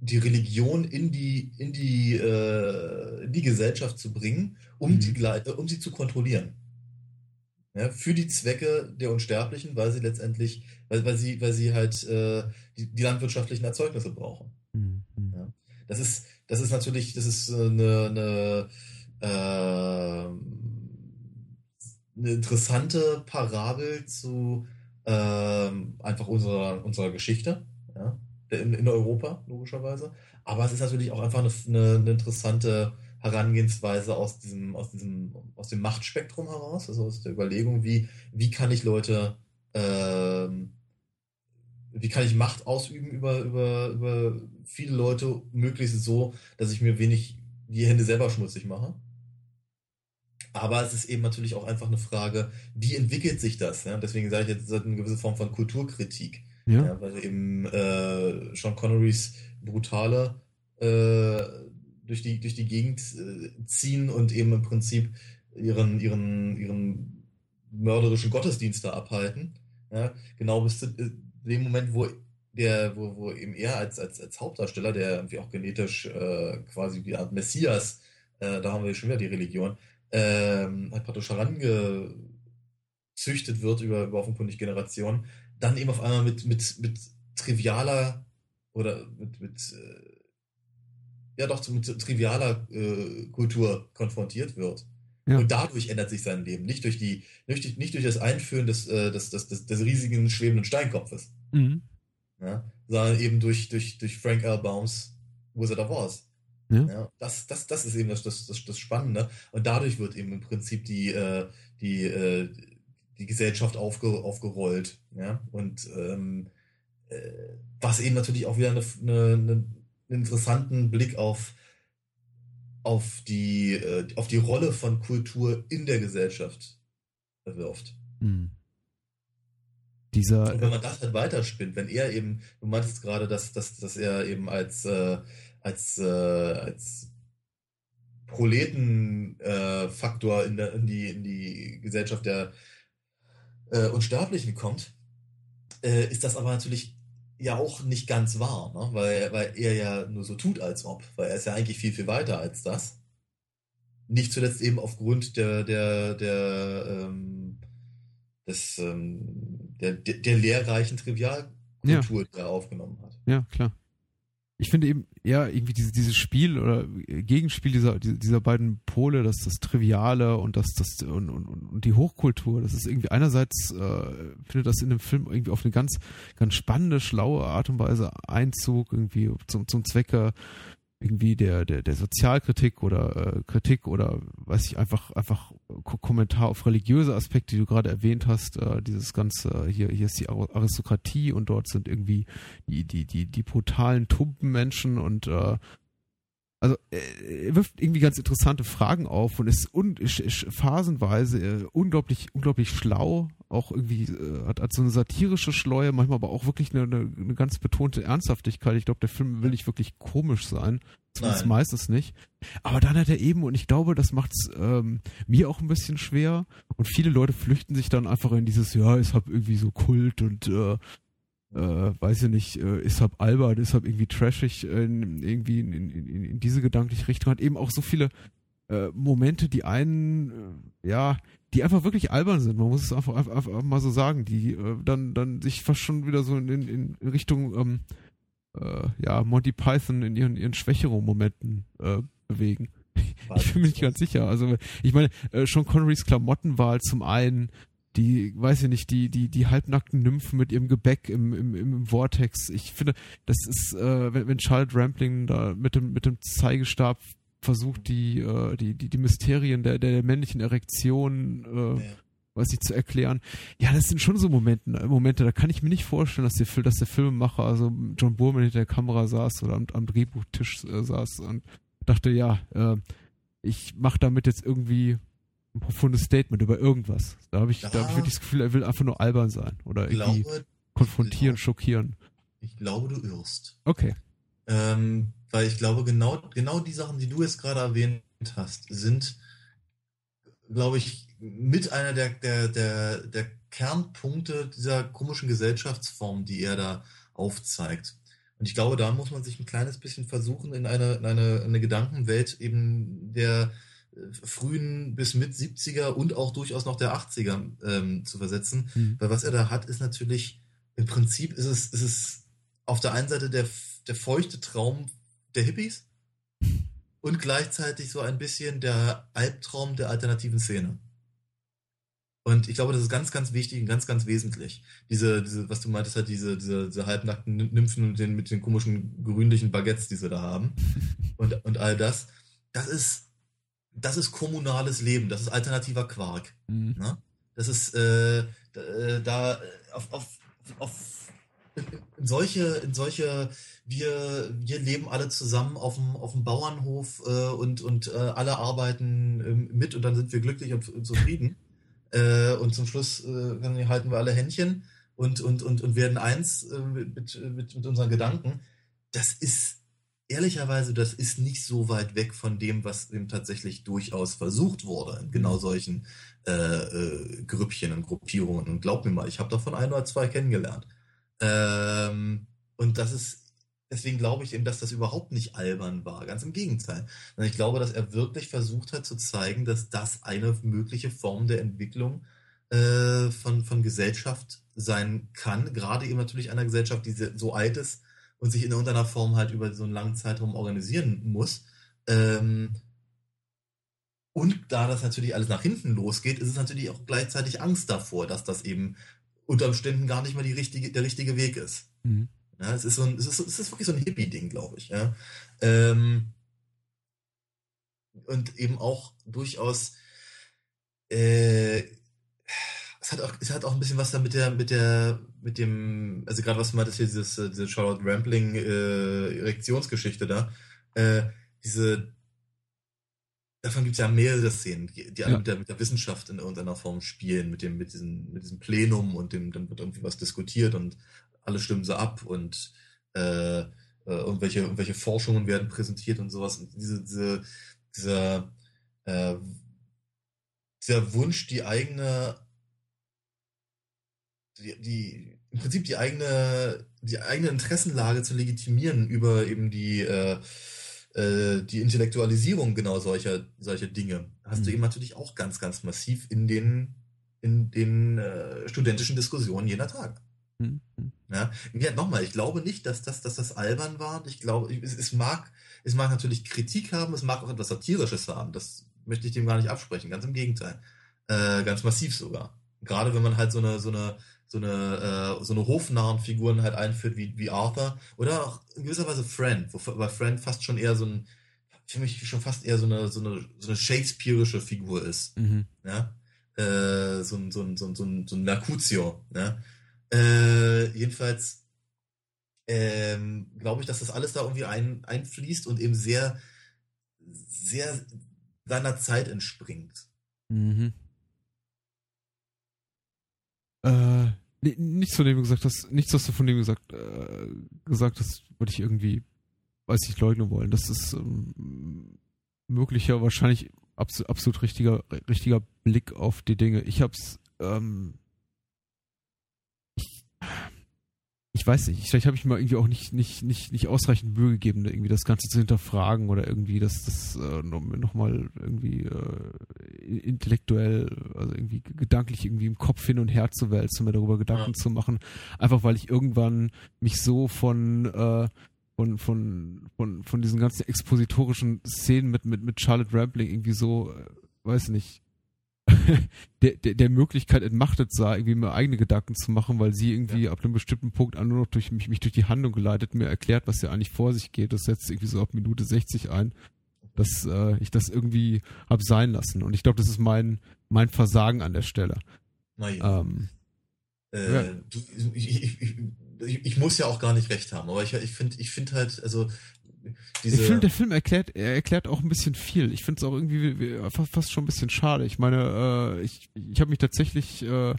die Religion in die, in die, äh, in die Gesellschaft zu bringen, um, mhm. die, um sie zu kontrollieren ja, für die Zwecke der Unsterblichen, weil sie letztendlich, weil, weil sie, weil sie halt äh, die, die, landwirtschaftlichen Erzeugnisse brauchen. Mhm. Ja. Das ist, das ist natürlich, das ist eine, eine, äh, eine interessante Parabel zu äh, einfach unserer, unserer Geschichte, ja, in, in Europa, logischerweise. Aber es ist natürlich auch einfach eine, eine, eine interessante Herangehensweise aus diesem, aus diesem, aus dem Machtspektrum heraus, also aus der Überlegung, wie, wie kann ich Leute, ähm, wie kann ich Macht ausüben über, über, über viele Leute, möglichst so, dass ich mir wenig die Hände selber schmutzig mache. Aber es ist eben natürlich auch einfach eine Frage, wie entwickelt sich das? Ja? Deswegen sage ich jetzt, es ist eine gewisse Form von Kulturkritik. Ja. ja weil eben äh, Sean Connerys brutale äh, durch die, durch die Gegend äh, ziehen und eben im Prinzip ihren, ihren, ihren mörderischen Gottesdienst da abhalten. Ja, genau bis zu äh, dem Moment, wo der, wo, wo eben er als, als, als Hauptdarsteller, der irgendwie auch genetisch äh, quasi wie Art Messias, äh, da haben wir schon wieder die Religion, ähm, halt praktisch herangezüchtet wird über, über offenkundig Generationen, dann eben auf einmal mit, mit, mit trivialer oder mit, mit äh, ja doch mit trivialer äh, Kultur konfrontiert wird. Ja. Und dadurch ändert sich sein Leben. Nicht durch, die, nicht, nicht durch das Einführen des, äh, des, des, des, des riesigen schwebenden Steinkopfes. Mhm. Ja, sondern eben durch, durch, durch Frank L. Baums Wizard of Oz. Ja. ja. das, das, das ist eben das, das, das, das Spannende. Und dadurch wird eben im Prinzip die, äh, die, äh, die Gesellschaft aufge, aufgerollt. Ja? Und ähm, äh, was eben natürlich auch wieder eine, eine, eine interessanten Blick auf, auf, die, äh, auf die Rolle von Kultur in der Gesellschaft wirft. Mhm. Dieser, Und wenn man das halt weiterspinnt, wenn er eben, du meintest gerade, dass, dass, dass er eben als, äh, als, äh, als Proletenfaktor äh, in, in, die, in die Gesellschaft der äh, Unsterblichen kommt, äh, ist das aber natürlich ja auch nicht ganz wahr, ne? weil, weil er ja nur so tut, als ob, weil er ist ja eigentlich viel, viel weiter als das. Nicht zuletzt eben aufgrund der, der, der, ähm, des, ähm, der, der, der lehrreichen Trivialkultur, ja. die er aufgenommen hat. Ja, klar. Ich finde eben eher irgendwie diese, dieses Spiel oder Gegenspiel dieser, dieser beiden Pole, dass das Triviale und das, das und, und, und die Hochkultur, das ist irgendwie einerseits, äh, findet das in dem Film irgendwie auf eine ganz, ganz spannende, schlaue Art und Weise Einzug, irgendwie zum, zum Zwecke irgendwie der, der, der Sozialkritik oder äh, Kritik oder weiß ich, einfach, einfach Kommentar auf religiöse Aspekte, die du gerade erwähnt hast, äh, dieses ganze, hier, hier ist die Aristokratie und dort sind irgendwie die, die, die, die brutalen, tumpen Menschen und äh, also er wirft irgendwie ganz interessante Fragen auf und ist, un, ist, ist phasenweise äh, unglaublich, unglaublich schlau, auch irgendwie äh, hat, hat so eine satirische Schleue, manchmal aber auch wirklich eine, eine, eine ganz betonte Ernsthaftigkeit. Ich glaube, der Film will nicht wirklich komisch sein, zumindest Nein. meistens nicht. Aber dann hat er eben, und ich glaube, das macht es ähm, mir auch ein bisschen schwer. Und viele Leute flüchten sich dann einfach in dieses, ja, es hat irgendwie so Kult und äh, äh, weiß ich nicht, äh, ist halt albern, ist halt irgendwie trashig, äh, irgendwie in, in, in, in, diese gedankliche Richtung hat eben auch so viele äh, Momente, die einen, äh, ja, die einfach wirklich albern sind. Man muss es einfach, einfach, einfach mal so sagen, die äh, dann, dann sich fast schon wieder so in, in, Richtung, ähm, äh, ja, Monty Python in ihren, ihren schwächeren Momenten äh, bewegen. Ich bin mir nicht ganz sicher. Also, ich meine, äh, Sean Connerys Klamottenwahl zum einen, die, weiß ich nicht, die, die, die halbnackten Nymphen mit ihrem Gebäck im, im, im Vortex. Ich finde, das ist, äh, wenn, wenn Charlotte Rampling da mit dem, mit dem Zeigestab versucht, die, äh, die, die, die Mysterien der, der, der männlichen Erektion, äh, ja. ich, zu erklären. Ja, das sind schon so Momente, Momente, da kann ich mir nicht vorstellen, dass der, dass der Filmemacher, also John Boorman hinter der Kamera saß oder am, am Drehbuchtisch äh, saß und dachte, ja, äh, ich mache damit jetzt irgendwie ein profundes Statement über irgendwas. Da habe ich, ja, da hab ich wirklich das Gefühl, er will einfach nur albern sein oder irgendwie glaube, konfrontieren, glaube, schockieren. Ich glaube, du irrst. Okay. Ähm, weil ich glaube, genau, genau die Sachen, die du jetzt gerade erwähnt hast, sind, glaube ich, mit einer der, der, der, der Kernpunkte dieser komischen Gesellschaftsform, die er da aufzeigt. Und ich glaube, da muss man sich ein kleines bisschen versuchen, in eine, in eine, eine Gedankenwelt eben der frühen bis mit 70er und auch durchaus noch der 80er ähm, zu versetzen. Mhm. Weil was er da hat, ist natürlich, im Prinzip ist es, ist es auf der einen Seite der, der feuchte Traum der Hippies und gleichzeitig so ein bisschen der Albtraum der alternativen Szene. Und ich glaube, das ist ganz, ganz wichtig und ganz, ganz wesentlich. Diese, diese was du meintest, halt diese, diese, diese halbnackten Nymphen mit den, mit den komischen grünlichen Baguettes, die sie da haben. Und, und all das. Das ist, das ist kommunales Leben, das ist alternativer Quark. Mhm. Ne? Das ist äh, äh da auf, auf, auf in solche, in solche, wir, wir leben alle zusammen auf dem, auf dem Bauernhof äh, und, und äh, alle arbeiten äh, mit und dann sind wir glücklich und, und zufrieden. Äh, und zum Schluss äh, halten wir alle Händchen und, und, und, und werden eins äh, mit, mit, mit unseren Gedanken. Das ist ehrlicherweise, das ist nicht so weit weg von dem, was eben tatsächlich durchaus versucht wurde, in genau mhm. solchen äh, äh, Grüppchen und Gruppierungen. Und glaub mir mal, ich habe davon ein oder zwei kennengelernt. Ähm, und das ist, deswegen glaube ich eben, dass das überhaupt nicht albern war. Ganz im Gegenteil. Ich glaube, dass er wirklich versucht hat zu zeigen, dass das eine mögliche Form der Entwicklung äh, von, von Gesellschaft sein kann. Gerade eben natürlich einer Gesellschaft, die so alt ist, und sich in irgendeiner Form halt über so einen langen Zeitraum organisieren muss. Ähm, und da das natürlich alles nach hinten losgeht, ist es natürlich auch gleichzeitig Angst davor, dass das eben unter Umständen gar nicht mal die richtige, der richtige Weg ist. Mhm. Ja, es, ist so ein, es, ist, es ist wirklich so ein Hippie-Ding, glaube ich. Ja. Ähm, und eben auch durchaus äh, es hat auch, es hat auch ein bisschen was da mit der, mit der, mit dem, also gerade was du meintest hier, dieses, äh, diese Charlotte Rampling äh, Erektionsgeschichte da, äh, diese, davon gibt es ja mehrere Szenen, die, die alle ja. mit, der, mit der Wissenschaft in irgendeiner Form spielen, mit dem, mit diesem, mit diesem Plenum und dem, dann wird irgendwie was diskutiert und alle stimmen sie ab und äh, äh, irgendwelche, irgendwelche Forschungen werden präsentiert und sowas. Und diese, diese, dieser, äh, dieser Wunsch, die eigene die, die im Prinzip die eigene, die eigene Interessenlage zu legitimieren über eben die, äh, äh, die Intellektualisierung genau solcher, solcher Dinge, hast mhm. du eben natürlich auch ganz, ganz massiv in den, in den äh, studentischen Diskussionen jener Tage. Hm, hm. Ja, ja nochmal, ich glaube nicht, dass das, dass das albern war. Ich glaube, es, es, mag, es mag natürlich Kritik haben, es mag auch etwas Satirisches haben. Das möchte ich dem gar nicht absprechen. Ganz im Gegenteil. Äh, ganz massiv sogar. Gerade wenn man halt so eine, so eine, so eine, äh, so eine hofnahen Figuren halt einführt wie, wie Arthur oder auch in gewisser Weise Friend, wobei Friend fast schon eher so ein, für mich schon fast eher so eine, so eine, so eine Shakespeareische Figur ist. Mhm. Ja? Äh, so, ein, so, ein, so, ein, so, ein, so ein Mercutio. Ja? Äh, jedenfalls ähm, glaube ich, dass das alles da irgendwie ein, einfließt und eben sehr, sehr seiner Zeit entspringt. Mhm. Äh, nichts von dem gesagt hast, nichts was du von dem gesagt, äh, gesagt hast, würde ich irgendwie, weiß ich, leugnen wollen. Das ist ähm, möglicher, wahrscheinlich absolut, absolut richtiger, richtiger Blick auf die Dinge. Ich hab's, ähm, ich, ich weiß nicht, vielleicht habe ich mir irgendwie auch nicht, nicht, nicht, nicht ausreichend Mühe gegeben, irgendwie das Ganze zu hinterfragen oder irgendwie das, das äh, nochmal irgendwie äh, intellektuell, also irgendwie gedanklich irgendwie im Kopf hin und her zu wälzen, mir darüber Gedanken ja. zu machen. Einfach weil ich irgendwann mich so von äh, von, von, von, von diesen ganzen expositorischen Szenen mit, mit, mit Charlotte Rampling irgendwie so, äh, weiß nicht, der, der, der Möglichkeit entmachtet sah, irgendwie mir eigene Gedanken zu machen, weil sie irgendwie ja. ab einem bestimmten Punkt an nur noch durch mich, mich durch die Handlung geleitet, mir erklärt, was ja eigentlich vor sich geht. Das setzt irgendwie so ab Minute 60 ein, dass äh, ich das irgendwie hab sein lassen. Und ich glaube, das ist mein, mein Versagen an der Stelle. Na ja. Ähm, äh, ja. Du, ich, ich, ich, ich, muss ja auch gar nicht recht haben, aber ich, ich finde ich find halt, also diese ich finde, der Film erklärt, er erklärt auch ein bisschen viel. Ich finde es auch irgendwie fast schon ein bisschen schade. Ich meine, äh, ich, ich habe mich tatsächlich äh,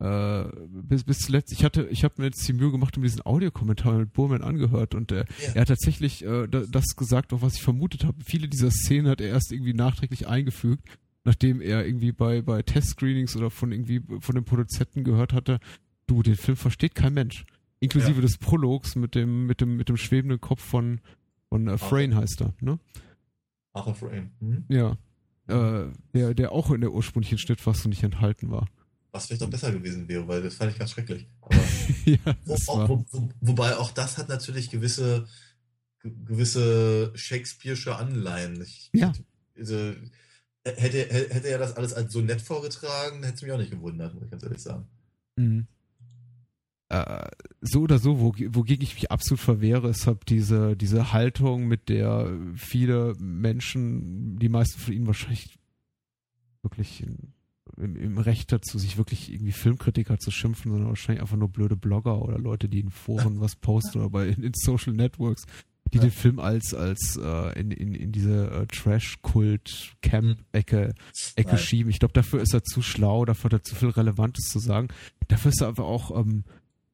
äh, bis, bis zuletzt, ich hatte, ich habe mir jetzt die Mühe gemacht, um diesen Audiokommentar mit Burman angehört und äh, ja. er hat tatsächlich äh, das gesagt, auch was ich vermutet habe. Viele dieser Szenen hat er erst irgendwie nachträglich eingefügt, nachdem er irgendwie bei, bei Testscreenings oder von irgendwie von den Produzenten gehört hatte, du, den Film versteht kein Mensch. Inklusive ja. des Prologs mit dem, mit dem, mit dem schwebenden Kopf von, von äh, Frayne heißt er, ne? Arthur Frayne. Mhm. Ja. Äh, der, der auch in der ursprünglichen Schnittfassung nicht enthalten war. Was vielleicht auch besser gewesen wäre, weil das fand ich ganz schrecklich. Aber ja, wo, auch, wo, wo, wobei auch das hat natürlich gewisse, gewisse Shakespeare'sche Anleihen. Ich, ja. Also, hätte, hätte er das alles als so nett vorgetragen, hätte es mich auch nicht gewundert, muss ich ganz ehrlich sagen. Mhm äh, so oder so, wo, wogegen ich mich absolut verwehre, ist halt diese, diese Haltung, mit der viele Menschen, die meisten von ihnen wahrscheinlich wirklich in, im, im, Recht dazu, sich wirklich irgendwie Filmkritiker zu schimpfen, sondern wahrscheinlich einfach nur blöde Blogger oder Leute, die in Foren was posten oder bei in, in Social Networks, die ja. den Film als als äh, in, in, in diese äh, Trash-Kult-Camp-Ecke Ecke schieben. Ich glaube, dafür ist er zu schlau, dafür hat er zu viel Relevantes zu sagen. Dafür ist er aber auch ähm,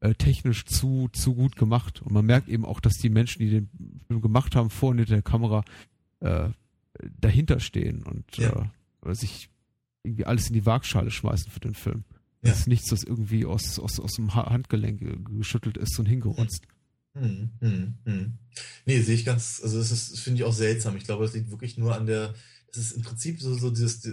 äh, technisch zu, zu gut gemacht. Und man merkt eben auch, dass die Menschen, die den Film gemacht haben, vor und hinter der Kamera äh, dahinter stehen und ja. äh, sich irgendwie alles in die Waagschale schmeißen für den Film. Ja. Das ist nichts, was irgendwie aus, aus, aus dem Handgelenk geschüttelt ist und hingerunzt. Hm, hm, hm. Nee, sehe ich ganz, also das ist, finde ich auch seltsam. Ich glaube, das liegt wirklich nur an der, das ist im Prinzip so, so dieses,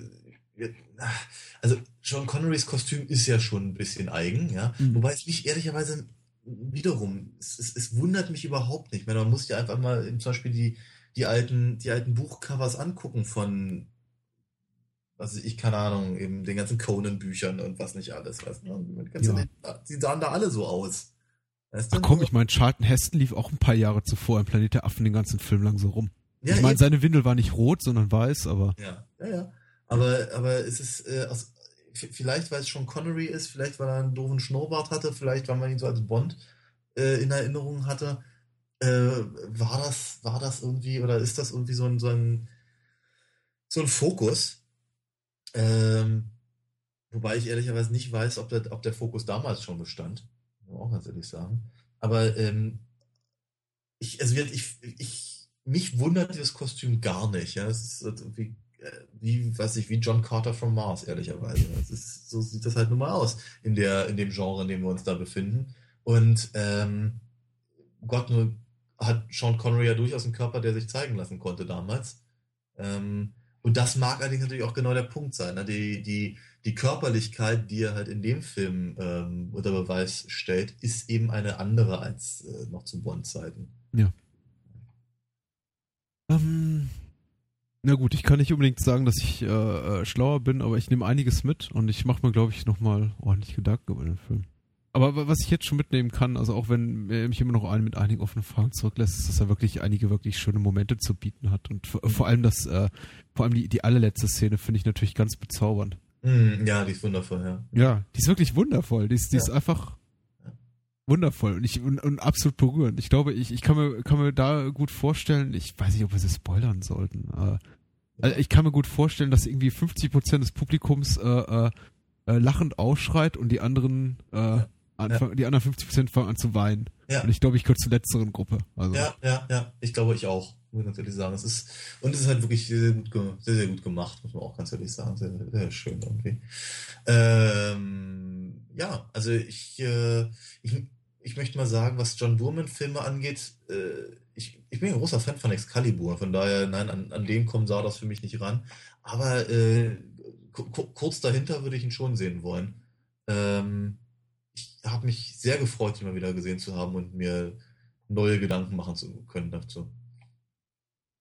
also Sean Connerys Kostüm ist ja schon ein bisschen eigen, ja. Mhm. Wobei es mich ehrlicherweise wiederum, es, es, es, wundert mich überhaupt nicht. man muss ja einfach mal zum Beispiel die, die alten, die alten Buchcovers angucken von, also ich, keine Ahnung, eben den ganzen Conan-Büchern und was nicht alles, weißt du? Ja. Die sahen da alle so aus. Weißt du? Ach komm, ich meine, Charlton Heston lief auch ein paar Jahre zuvor im Planet der Affen den ganzen Film lang so rum. Ja, ich meine, seine Windel war nicht rot, sondern weiß, aber. Ja, ja, ja. Aber, aber es ist äh, aus, vielleicht, weil es schon Connery ist, vielleicht, weil er einen doofen Schnurrbart hatte, vielleicht, weil man ihn so als Bond äh, in Erinnerung hatte. Äh, war das, war das irgendwie, oder ist das irgendwie so ein, so ein, so ein Fokus? Ähm, wobei ich ehrlicherweise nicht weiß, ob der, ob der Fokus damals schon bestand. Muss man auch ganz ehrlich sagen. Aber ähm, ich, also ich, ich, mich wundert dieses Kostüm gar nicht. Ja? Es ist irgendwie äh, wie, weiß ich, wie John Carter from Mars, ehrlicherweise. Ist, so sieht das halt nun mal aus in der, in dem Genre, in dem wir uns da befinden. Und ähm, Gott nur hat Sean Connery ja durchaus einen Körper, der sich zeigen lassen konnte damals. Ähm, Und das mag allerdings natürlich auch genau der Punkt sein. Ne? Die, die, die Körperlichkeit, die er halt in dem Film ähm, unter Beweis stellt, ist eben eine andere als äh, noch zu Bond-Zeiten. Ja. Ähm, na gut, ich kann nicht unbedingt sagen, dass ich äh, äh, schlauer bin, aber ich nehme einiges mit und ich mache mir, glaube ich, nochmal ordentlich Gedanken über den Film. Aber was ich jetzt schon mitnehmen kann, also auch wenn er mich immer noch ein, mit einigen offenen Fragen zurücklässt, ist, dass er wirklich einige wirklich schöne Momente zu bieten hat. Und vor, vor allem das, äh, vor allem die, die allerletzte Szene finde ich natürlich ganz bezaubernd. Mm, ja, die ist wundervoll, ja. Ja, die ist wirklich wundervoll. Die ist, die ja. ist einfach wundervoll und, ich, und, und absolut berührend. Ich glaube, ich, ich kann, mir, kann mir da gut vorstellen, ich weiß nicht, ob wir sie spoilern sollten. Äh, also ich kann mir gut vorstellen, dass irgendwie 50% des Publikums äh, äh, äh, lachend ausschreit und die anderen äh, ja. Anfang, ja. die anderen 50% fangen an zu weinen. Ja. Und ich glaube, ich gehöre zur letzteren Gruppe. Also. Ja, ja, ja. Ich glaube, ich auch, muss ich natürlich sagen. Es ist, und es ist halt wirklich sehr, sehr gut, sehr, sehr gut gemacht, muss man auch ganz ehrlich sagen. Sehr, sehr schön irgendwie. Ähm, ja, also ich, äh, ich, ich möchte mal sagen, was John Burman-Filme angeht, äh, ich, ich bin ein großer Fan von Excalibur, von daher, nein, an, an dem kommt das für mich nicht ran. Aber äh, kurz dahinter würde ich ihn schon sehen wollen. Ähm, ich habe mich sehr gefreut, ihn mal wieder gesehen zu haben und mir neue Gedanken machen zu können dazu.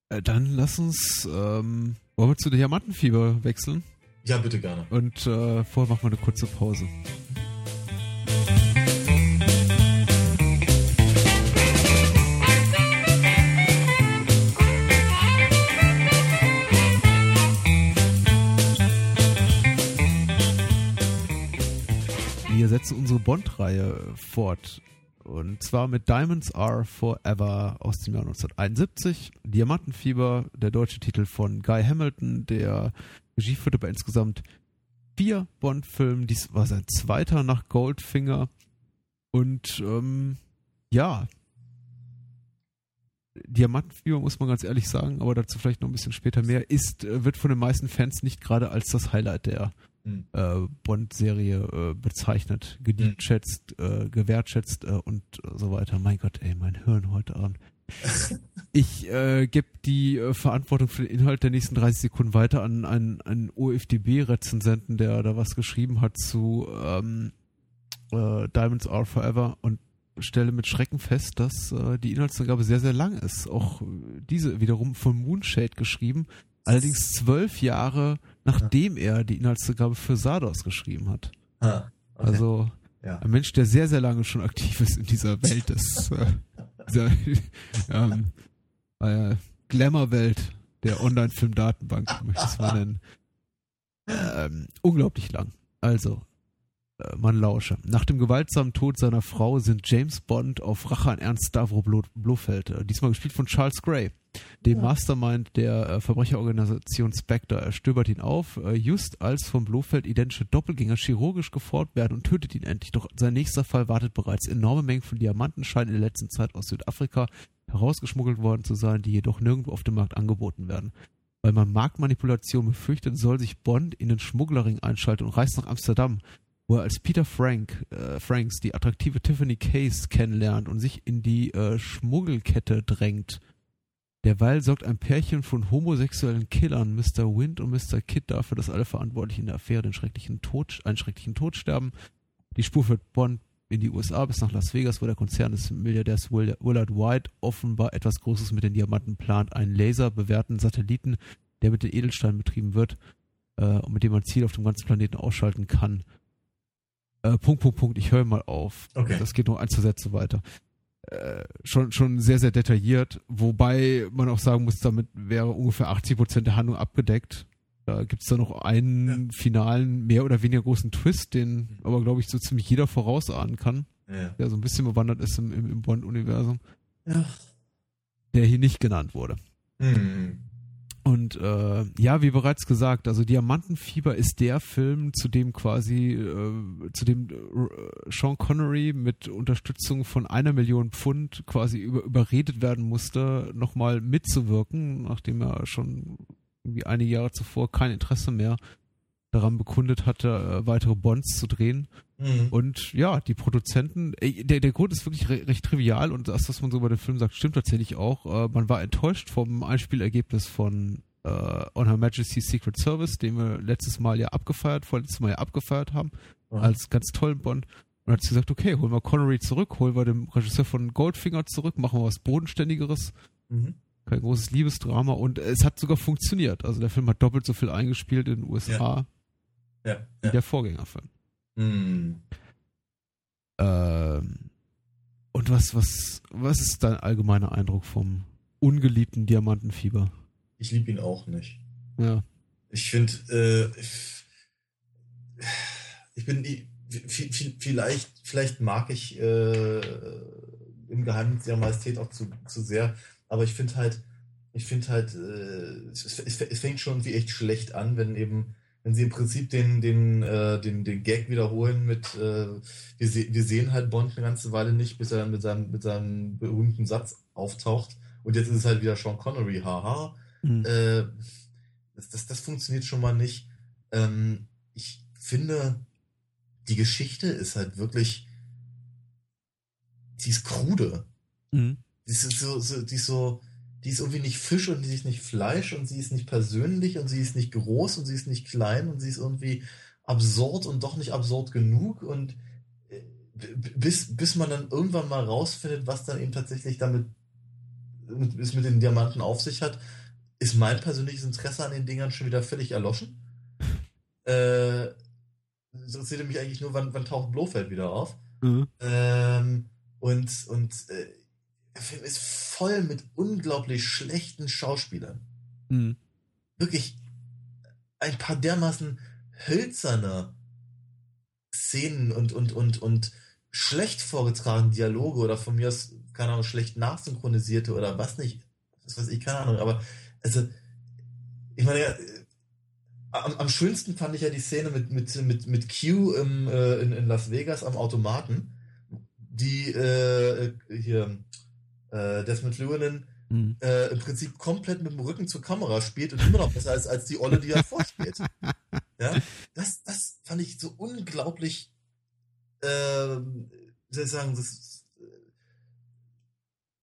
Äh, dann lass uns, ähm, wollen wir zu Diamantenfieber wechseln? Ja, bitte gerne. Und äh, vorher machen wir eine kurze Pause. Setzen unsere Bond-Reihe fort. Und zwar mit Diamonds Are Forever aus dem Jahr 1971. Diamantenfieber, der deutsche Titel von Guy Hamilton, der Regie führte bei insgesamt vier Bond-Filmen. Dies war sein zweiter nach Goldfinger. Und ähm, ja, Diamantenfieber muss man ganz ehrlich sagen, aber dazu vielleicht noch ein bisschen später mehr, ist, äh, wird von den meisten Fans nicht gerade als das Highlight der hm. äh, Bond-Serie äh, bezeichnet, geliebt, hm. schätzt, äh, gewertschätzt äh, und so weiter. Mein Gott, ey, mein Hirn heute Abend. ich äh, gebe die äh, Verantwortung für den Inhalt der nächsten 30 Sekunden weiter an einen, einen OFDB-Rezensenten, der da was geschrieben hat zu ähm, äh, Diamonds Are Forever und stelle mit Schrecken fest, dass äh, die Inhaltsangabe sehr, sehr lang ist. Auch diese wiederum von Moonshade geschrieben, allerdings zwölf Jahre nachdem er die Inhaltsangabe für Sardos geschrieben hat. Ah, okay. Also ja. ein Mensch, der sehr, sehr lange schon aktiv ist in dieser Welt des äh, dieser ähm, äh, Glamour-Welt der Online-Film-Datenbank, möchte ich es mal nennen. Ähm, unglaublich lang. Also, äh, man lausche. Nach dem gewaltsamen Tod seiner Frau sind James Bond auf Rache an Ernst Stavro Blofeld, äh, diesmal gespielt von Charles Gray, dem ja. Mastermind der äh, Verbrecherorganisation Spectre. Er stöbert ihn auf, äh, just als vom Blofeld identische Doppelgänger chirurgisch geformt werden und tötet ihn endlich. Doch sein nächster Fall wartet bereits. Enorme Mengen von Diamanten scheinen in der letzten Zeit aus Südafrika herausgeschmuggelt worden zu sein, die jedoch nirgendwo auf dem Markt angeboten werden. Weil man Marktmanipulation befürchtet, soll sich Bond in den Schmugglerring einschalten und reist nach Amsterdam, wo er als Peter Frank, äh, Franks die attraktive Tiffany Case kennenlernt und sich in die äh, Schmuggelkette drängt. Derweil sorgt ein Pärchen von homosexuellen Killern, Mr. Wind und Mr. Kidd, dafür, dass alle Verantwortlichen in der Affäre den schrecklichen Tod, einen schrecklichen Tod sterben. Die Spur führt Bond in die USA bis nach Las Vegas, wo der Konzern des Milliardärs Willard White offenbar etwas Großes mit den Diamanten plant, einen laserbewehrten Satelliten, der mit den Edelsteinen betrieben wird äh, und mit dem man Ziel auf dem ganzen Planeten ausschalten kann. Äh, Punkt, Punkt, Punkt, ich höre mal auf. Okay. Das geht nur ein, zwei Sätze weiter. Äh, schon, schon sehr, sehr detailliert, wobei man auch sagen muss, damit wäre ungefähr 80 Prozent der Handlung abgedeckt. Da gibt es da noch einen ja. finalen, mehr oder weniger großen Twist, den aber, glaube ich, so ziemlich jeder vorausahnen kann, ja. der so ein bisschen bewandert ist im, im, im Bond-Universum. Ja. Der hier nicht genannt wurde. Mhm. Und äh, ja, wie bereits gesagt, also Diamantenfieber ist der Film, zu dem quasi, äh, zu dem äh, Sean Connery mit Unterstützung von einer Million Pfund quasi über, überredet werden musste, nochmal mitzuwirken, nachdem er schon irgendwie einige Jahre zuvor kein Interesse mehr daran bekundet hatte, äh, weitere Bonds zu drehen. Mhm. Und ja, die Produzenten, ey, der, der Grund ist wirklich re recht trivial und das, was man so über den Film sagt, stimmt tatsächlich auch. Äh, man war enttäuscht vom Einspielergebnis von äh, On Her Majesty's Secret Service, den wir letztes Mal ja abgefeiert, vorletztes Mal ja abgefeiert haben, Mhm. als ganz tollen Bond. Und hat sie gesagt, okay, holen wir Connery zurück, holen wir den Regisseur von Goldfinger zurück, machen wir was Bodenständigeres, Mhm. kein großes Liebesdrama und es hat sogar funktioniert. Also der Film hat doppelt so viel eingespielt in den USA Ja. wie ja. der Vorgängerfilm. Mhm. Ähm, und was, was, was ist dein allgemeiner Eindruck vom ungeliebten Diamantenfieber? Ich liebe ihn auch nicht. Ja. Ich finde, äh, ich- ich bin die, vi- vi- vielleicht, vielleicht mag ich äh, im Geheimnis ihrer Majestät auch zu, zu sehr, aber ich finde halt, ich finde halt, äh, es, es, es fängt schon wie echt schlecht an, wenn eben, wenn sie im Prinzip den, den, äh, den, den Gag wiederholen mit, äh, wir, se wir sehen halt Bond eine ganze Weile nicht, bis er dann mit seinem, mit seinem berühmten Satz auftaucht. Und jetzt ist es halt wieder Sean Connery, haha. Mhm. Äh, das, das, das funktioniert schon mal nicht. Ähm, ich finde, die Geschichte ist halt wirklich, die ist krude. Mhm. Die ist so, so, die ist so, die ist irgendwie nicht Fisch und die ist nicht Fleisch und sie ist nicht persönlich und sie ist nicht groß und sie ist nicht klein und sie ist irgendwie absurd und doch nicht absurd genug und äh, bis, bis man dann irgendwann mal rausfindet, was dann eben tatsächlich damit mit, es mit den Diamanten auf sich hat, ist mein persönliches Interesse an den Dingern schon wieder völlig erloschen. Äh, es interessierte mich eigentlich nur, wann, wann taucht Blofeld wieder auf. Mhm. Ähm, und und äh, der Film ist voll mit unglaublich schlechten Schauspielern. Mhm. Wirklich ein paar dermaßen hölzerne Szenen und, und, und, und schlecht vorgetragene Dialoge oder von mir aus, keine Ahnung, schlecht nachsynchronisierte oder was nicht. Das weiß ich, keine Ahnung. Aber, also, ich meine, ja, äh, am, am schönsten fand ich ja die Szene mit, mit, mit, mit Q im, äh, in, in Las Vegas am Automaten, die äh, hier äh, Desmond Llewellyn Mhm. äh, im Prinzip komplett mit dem Rücken zur Kamera spielt und immer noch besser ist als die Olle, die er vorspielt. ja, das, das fand ich so unglaublich, ähm, wie soll ich sagen, das,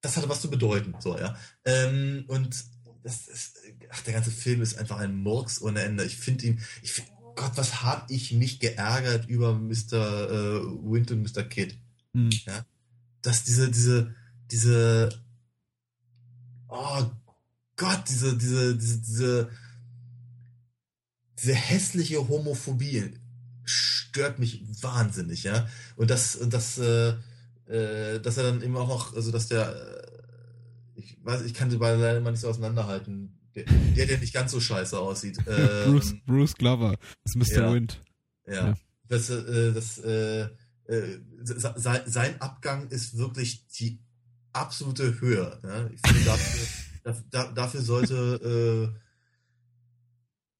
das hatte was zu bedeuten, so, ja. Ähm, und das ist, ach, der ganze Film ist einfach ein Murks ohne Ende. Ich finde ihn, ich find, Gott, was habe ich mich geärgert über Mr. Äh, und Mr. Kid Mhm. dass diese, diese, diese, oh Gott, diese, diese, diese, diese, diese hässliche Homophobie stört mich wahnsinnig, ja. Und das, das, äh, äh, dass er dann eben auch noch, also dass der, äh, ich weiß, ich kann die beiden leider immer nicht so auseinanderhalten. Der, der, der nicht ganz so scheiße aussieht. Ähm, Bruce, Bruce Glover ist Mr. ja. Wind. ja. Ja. Das, äh, das, äh, äh, se- se- sein Abgang ist wirklich die absolute Höhe. Ja? Ich finde, dafür, daf- da, dafür sollte äh,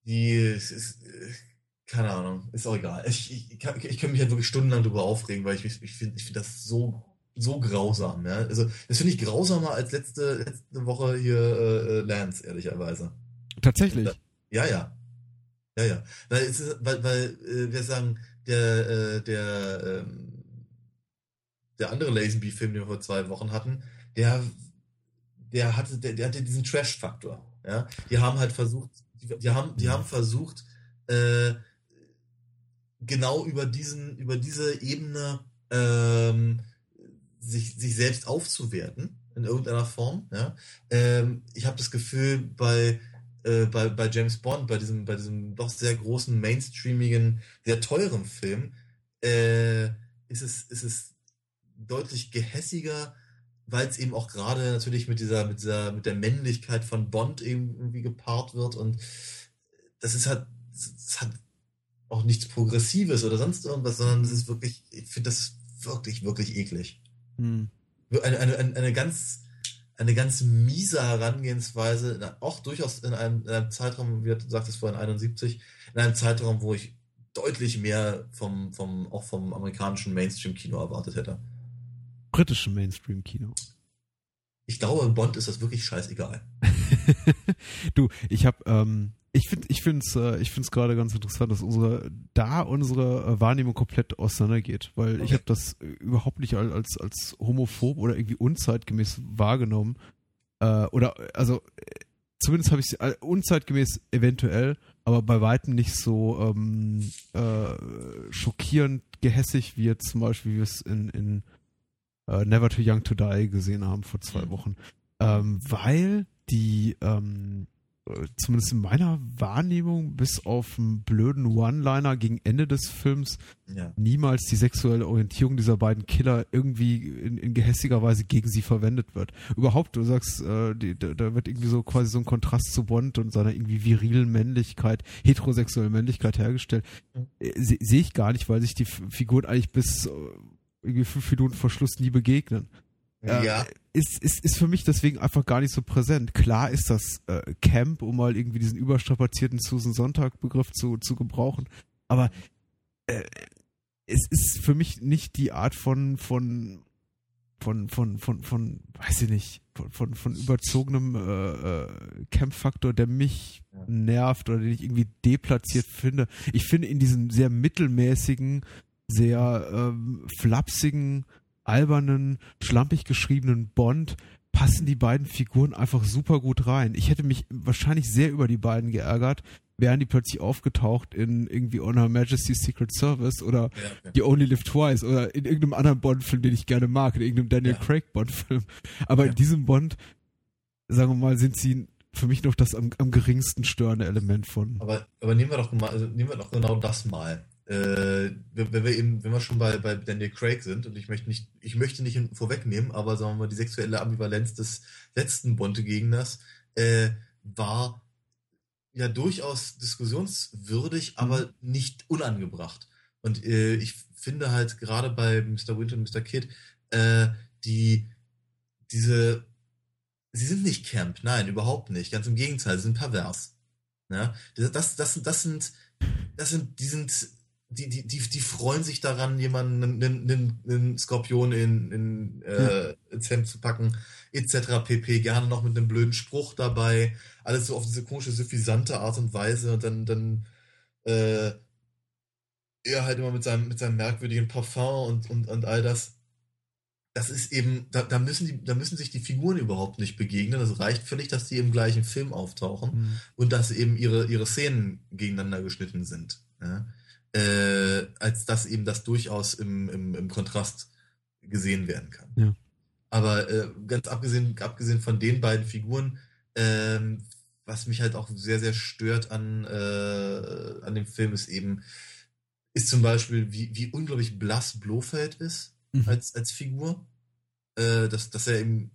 die, es ist, äh, keine Ahnung, ist auch egal. Ich, ich, kann, ich kann mich halt wirklich stundenlang darüber aufregen, weil ich, ich finde ich finde das so, so grausam. Ja? Also, das finde ich grausamer als letzte, letzte Woche hier äh, äh, Lance, ehrlicherweise. Tatsächlich. Ja, ja. Ja, ja. Weil, es ist, weil, weil äh, wir sagen, der, äh, der, ähm, der andere Lazenby-Film, den wir vor zwei Wochen hatten, der, der hatte, der, der hatte diesen Trash-Faktor. Ja, die haben halt versucht, die, die haben, die haben versucht, äh, genau über diesen, über diese Ebene ähm, sich, sich selbst aufzuwerten in irgendeiner Form. Ja? Ähm, ich habe das Gefühl, bei äh, bei, bei James Bond, bei diesem, bei diesem doch sehr großen, mainstreamigen, sehr teuren Film, äh, ist, es, ist es deutlich gehässiger, weil es eben auch gerade natürlich mit dieser, mit dieser, mit der Männlichkeit von Bond eben irgendwie gepaart wird und das ist halt, es hat auch nichts Progressives oder sonst irgendwas, sondern es ist wirklich, ich finde das wirklich, wirklich eklig. Mhm. Eine, eine, eine, ganz, eine ganz miese Herangehensweise, auch durchaus in einem, in einem Zeitraum, wie du sagtest vorhin 71, in einem Zeitraum, wo ich deutlich mehr vom, vom, auch vom amerikanischen Mainstream-Kino erwartet hätte. Britischen Mainstream-Kino. Ich glaube, Bond ist das wirklich scheißegal. du, ich habe, ähm, ich finde, ich finde es, äh, ich finde es gerade ganz interessant, dass unsere, da unsere äh, Wahrnehmung komplett auseinandergeht, weil ich Okay. habe das äh, überhaupt nicht als, als homophob oder irgendwie unzeitgemäß wahrgenommen. Äh, oder, also, äh, zumindest habe ich äh, unzeitgemäß eventuell, aber bei weitem nicht so ähm, äh, schockierend gehässig wie jetzt zum Beispiel, wie wir es in, in äh, Never Too Young to Die gesehen haben vor zwei Mhm. Wochen. Ähm, weil die, ähm, äh, zumindest in meiner Wahrnehmung, bis auf einen blöden One-Liner gegen Ende des Films, Ja. niemals die sexuelle Orientierung dieser beiden Killer irgendwie in, in gehässiger Weise gegen sie verwendet wird. Überhaupt, du sagst, äh, die, da, wird irgendwie so quasi so ein Kontrast zu Bond und seiner irgendwie virilen Männlichkeit, heterosexuellen Männlichkeit hergestellt. Mhm. Äh, se- Sehe ich gar nicht, weil sich die Figuren eigentlich bis äh, irgendwie fünf Minuten vor Schluss nie begegnen. Äh, ja. Ist, ist, ist für mich deswegen einfach gar nicht so präsent. Klar ist das äh, Camp, um mal irgendwie diesen überstrapazierten Susan Sonntag-Begriff zu, zu gebrauchen. Aber äh, es ist für mich nicht die Art von, von, von, von, von, von, weiß ich nicht, von, von, von überzogenem äh, äh, Camp-Faktor, der mich nervt oder den ich irgendwie deplatziert finde. Ich finde in diesem sehr mittelmäßigen, sehr ähm, flapsigen, albernen, schlampig geschriebenen Bond passen die beiden Figuren einfach super gut rein. Ich hätte mich wahrscheinlich sehr über die beiden geärgert, wären die plötzlich aufgetaucht in irgendwie On Her Majesty's Secret Service oder ja, ja. You Only Live Twice oder in irgendeinem anderen Bond-Film, den ich gerne mag, in irgendeinem Daniel Ja. Craig Bond-Film. Aber in diesem Bond, sagen wir mal, sind sie für mich noch das am, am geringsten störende Element von. Aber, aber nehmen wir doch mal, also nehmen wir doch genau das mal. Äh, wenn, wir eben, wenn wir schon bei, bei Daniel Craig sind, und ich möchte nicht, ich möchte nicht vorwegnehmen, aber sagen wir mal, die sexuelle Ambivalenz des letzten Bonte-Gegners äh, war ja durchaus diskussionswürdig, aber nicht unangebracht. Und äh, ich finde halt gerade bei Mr. Winter und Mr. Kid, äh, die, diese, sie sind nicht Camp, nein, überhaupt nicht. Ganz im Gegenteil, sie sind pervers. Ja, das, das, das, sind- das sind, das sind, die sind, die, die, die, die freuen sich daran, jemanden einen, einen, einen Skorpion in, in, äh, ins Hemd zu packen, etc. pp. Gerne noch mit einem blöden Spruch dabei. Alles so auf diese komische, suffisante Art und Weise und dann, dann, äh, er halt immer mit seinem, mit seinem merkwürdigen Parfum und, und, und all das. Das ist eben, da, da müssen die, da müssen sich die Figuren überhaupt nicht begegnen. Das reicht völlig, dass die im gleichen Film auftauchen Mhm. und dass eben ihre, ihre Szenen gegeneinander geschnitten sind. Ja? Äh, als dass eben das durchaus im, im, im Kontrast gesehen werden kann. Ja. Aber äh, ganz abgesehen, abgesehen von den beiden Figuren, ähm, was mich halt auch sehr, sehr stört an, äh, an dem Film, ist eben, ist zum Beispiel, wie, wie unglaublich blass Blofeld ist Mhm. als, als Figur. Äh, dass, dass er eben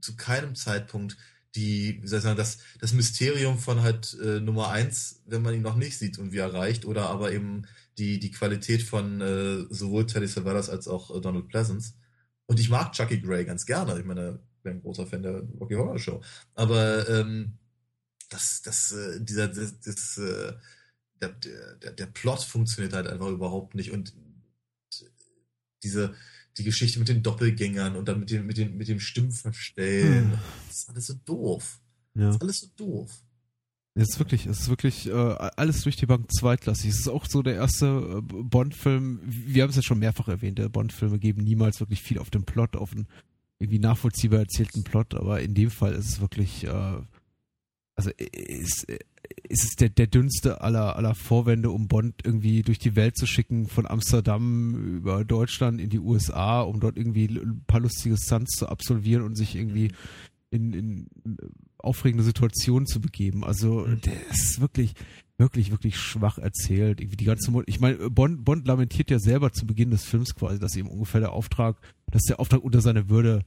zu keinem Zeitpunkt die, wie soll ich sagen, das, das Mysterium von halt äh, Nummer eins, wenn man ihn noch nicht sieht und wie er reicht, oder aber eben die, die Qualität von äh, sowohl Teddy Savalas als auch äh, Donald Pleasance. Und ich mag Chucky Gray ganz gerne. Ich meine, ich bin ein großer Fan der Rocky Horror Show. Aber ähm, das, das, äh, dieser, das, das äh, der, der, der Plot funktioniert halt einfach überhaupt nicht. Und diese, die Geschichte mit den Doppelgängern und dann mit dem, mit dem, mit dem Stimmverstellen. Hm. Das ist alles so doof. Ja. Das ist alles so doof. Es ist wirklich, es ist wirklich äh, alles durch die Bank zweitklassig. Es ist auch so der erste äh, Bond-Film, wir haben es ja schon mehrfach erwähnt, der Bond-Filme geben niemals wirklich viel auf den Plot, auf einen irgendwie nachvollziehbar erzählten Plot, aber in dem Fall ist es wirklich, äh, also ist, ist es der, der dünnste aller, aller Vorwände, um Bond irgendwie durch die Welt zu schicken, von Amsterdam über Deutschland in die USA, um dort irgendwie ein paar lustige Stunts zu absolvieren und sich irgendwie in, in aufregende Situationen zu begeben. Also Mhm. der ist wirklich, wirklich, wirklich schwach erzählt. Irgendwie die ganze, Mo ich meine, Bond, Bond lamentiert ja selber zu Beginn des Films quasi, dass ihm ungefähr der Auftrag, dass der Auftrag unter seine Würde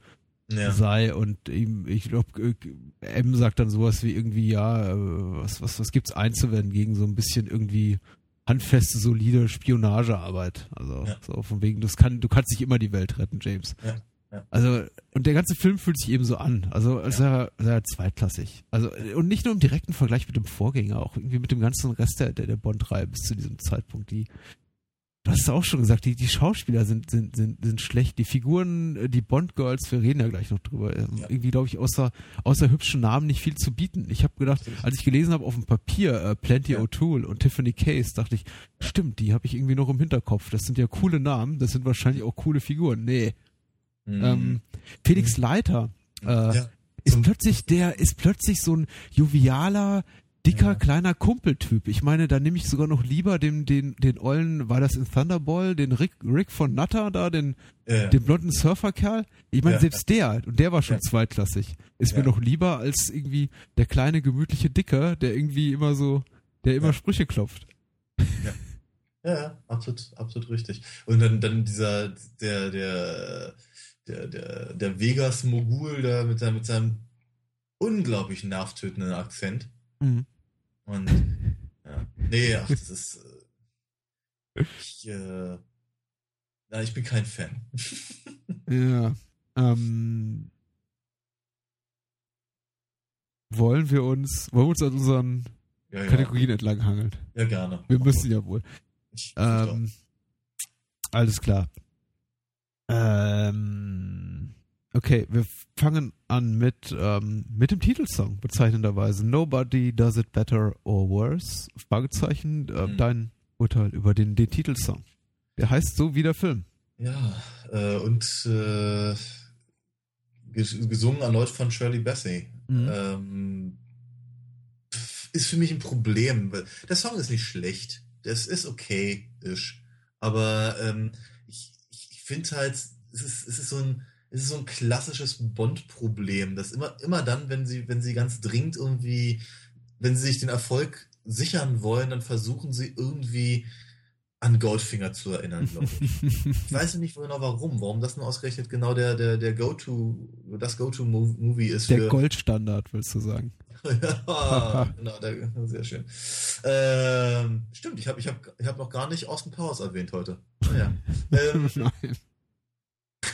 Ja. sei und ihm, ich glaube, M sagt dann sowas wie irgendwie, ja, äh, was, was, was gibt's einzuwenden gegen so ein bisschen irgendwie handfeste, solide Spionagearbeit. Also Ja. so von wegen, das kann, du kannst nicht immer die Welt retten, James. Ja, ja. Also, und der ganze Film fühlt sich eben so an. Also als er, als er zweitklassig. Also, und nicht nur im direkten Vergleich mit dem Vorgänger, auch irgendwie mit dem ganzen Rest der, der, der Bond-Reihe bis zu diesem Zeitpunkt, die hast es auch schon gesagt, die, die Schauspieler sind, sind, sind, sind schlecht. Die Figuren, äh, die Bond-Girls, wir reden ja gleich noch drüber, ähm, Ja. irgendwie, glaube ich, außer, außer hübschen Namen nicht viel zu bieten. Ich habe gedacht, als ich gelesen habe auf dem Papier, äh, Plenty Ja. O'Toole und Tiffany Case, dachte ich, stimmt, die habe ich irgendwie noch im Hinterkopf. Das sind ja coole Namen, das sind wahrscheinlich auch coole Figuren. Nee. Mhm. Ähm, Felix Leiter, äh, ja. ist plötzlich der, ist plötzlich so ein jovialer, dicker, Ja. kleiner Kumpeltyp. Ich meine, da nehme ich sogar noch lieber den, den, den ollen, war das in Thunderball, den Rick, Rick von Nutter da, den, Ja, den blonden Surferkerl. Ich meine, Ja. selbst der, und der war schon zweitklassig, ist mir noch lieber als irgendwie der kleine, gemütliche Dicker, der irgendwie immer so, der immer. Sprüche klopft. Ja, ja, absolut, absolut richtig. Und dann, dann dieser, der, der, der, der, der Vegas-Mogul da mit seinem, mit seinem unglaublich nervtötenden Akzent. Mhm. Und, ja. Nee, ach, das ist, äh, ich, äh, na, ich bin kein Fan. Ja. Ähm, wollen wir uns, wollen wir uns an unseren Ja, ja, Kategorien entlang hangeln? ja gerne. Wir müssen ja wohl. Ich, Ähm, alles klar. Ähm, okay, wir fangen an mit, ähm, mit dem Titelsong, bezeichnenderweise. Nobody does it better or worse. Fragezeichen, äh, Mhm. dein Urteil über den, den Titelsong. Der heißt so wie der Film. Ja, äh, und äh, ges- gesungen erneut von Shirley Bassey. Mhm. Ähm, ist für mich ein Problem. weil Der Song ist nicht schlecht. Das ist okay-ish. Aber ähm, ich, ich, ich finde halt, es ist, es ist so ein, es ist so ein klassisches Bond-Problem, dass immer, immer dann, wenn sie, wenn sie ganz dringend irgendwie, wenn sie sich den Erfolg sichern wollen, dann versuchen sie irgendwie an Goldfinger zu erinnern, glaube ich. Ich weiß nicht genau warum, warum das nur ausgerechnet genau der, der, der Go-To, das Go-To-Movie ist Der für. Goldstandard, willst du sagen. ja, genau, der, sehr schön. Ähm, stimmt, ich habe ich hab, ich hab noch gar nicht Austin Powers erwähnt heute. Naja. ähm, Nein.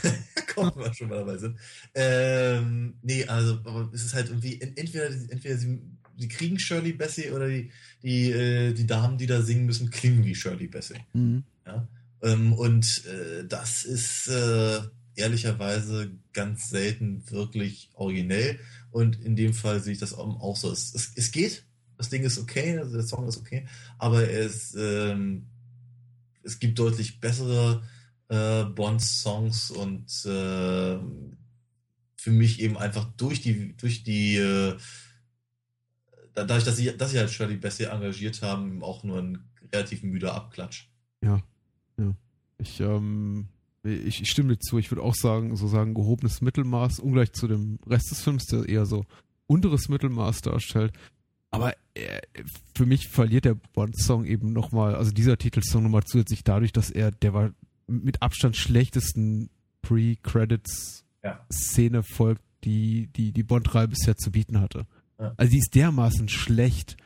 kommen wir schon mal dabei sind. Ähm, nee, also, aber es ist halt irgendwie, en- entweder, entweder sie, sie kriegen Shirley Bassey oder die, die, äh, die Damen, die da singen müssen, klingen wie Shirley Bassey. Mhm. Ja? Ähm, und äh, das ist äh, ehrlicherweise ganz selten wirklich originell. Und in dem Fall sehe ich das auch, auch so. Es, es, es geht, das Ding ist okay, also der Song ist okay, aber es, ähm, es gibt deutlich bessere äh, Bond-Songs und äh, für mich eben einfach durch die, durch die äh, da- dadurch, dass sie, dass sie halt Shirley Bassey engagiert haben, auch nur ein relativ müder Abklatsch. Ich, ähm, ich, ich stimme dir zu. Ich würde auch sagen, so sagen, gehobenes Mittelmaß, ungleich zu dem Rest des Films, der eher so unteres Mittelmaß darstellt. Aber äh, für mich verliert der Bond-Song eben nochmal, also dieser Titelsong nochmal zusätzlich dadurch, dass er, der war mit Abstand schlechtesten Pre-Credits-Szene Ja. folgt, die die, die Bond-Reihe bisher zu bieten hatte. Ja. Also die ist dermaßen schlecht.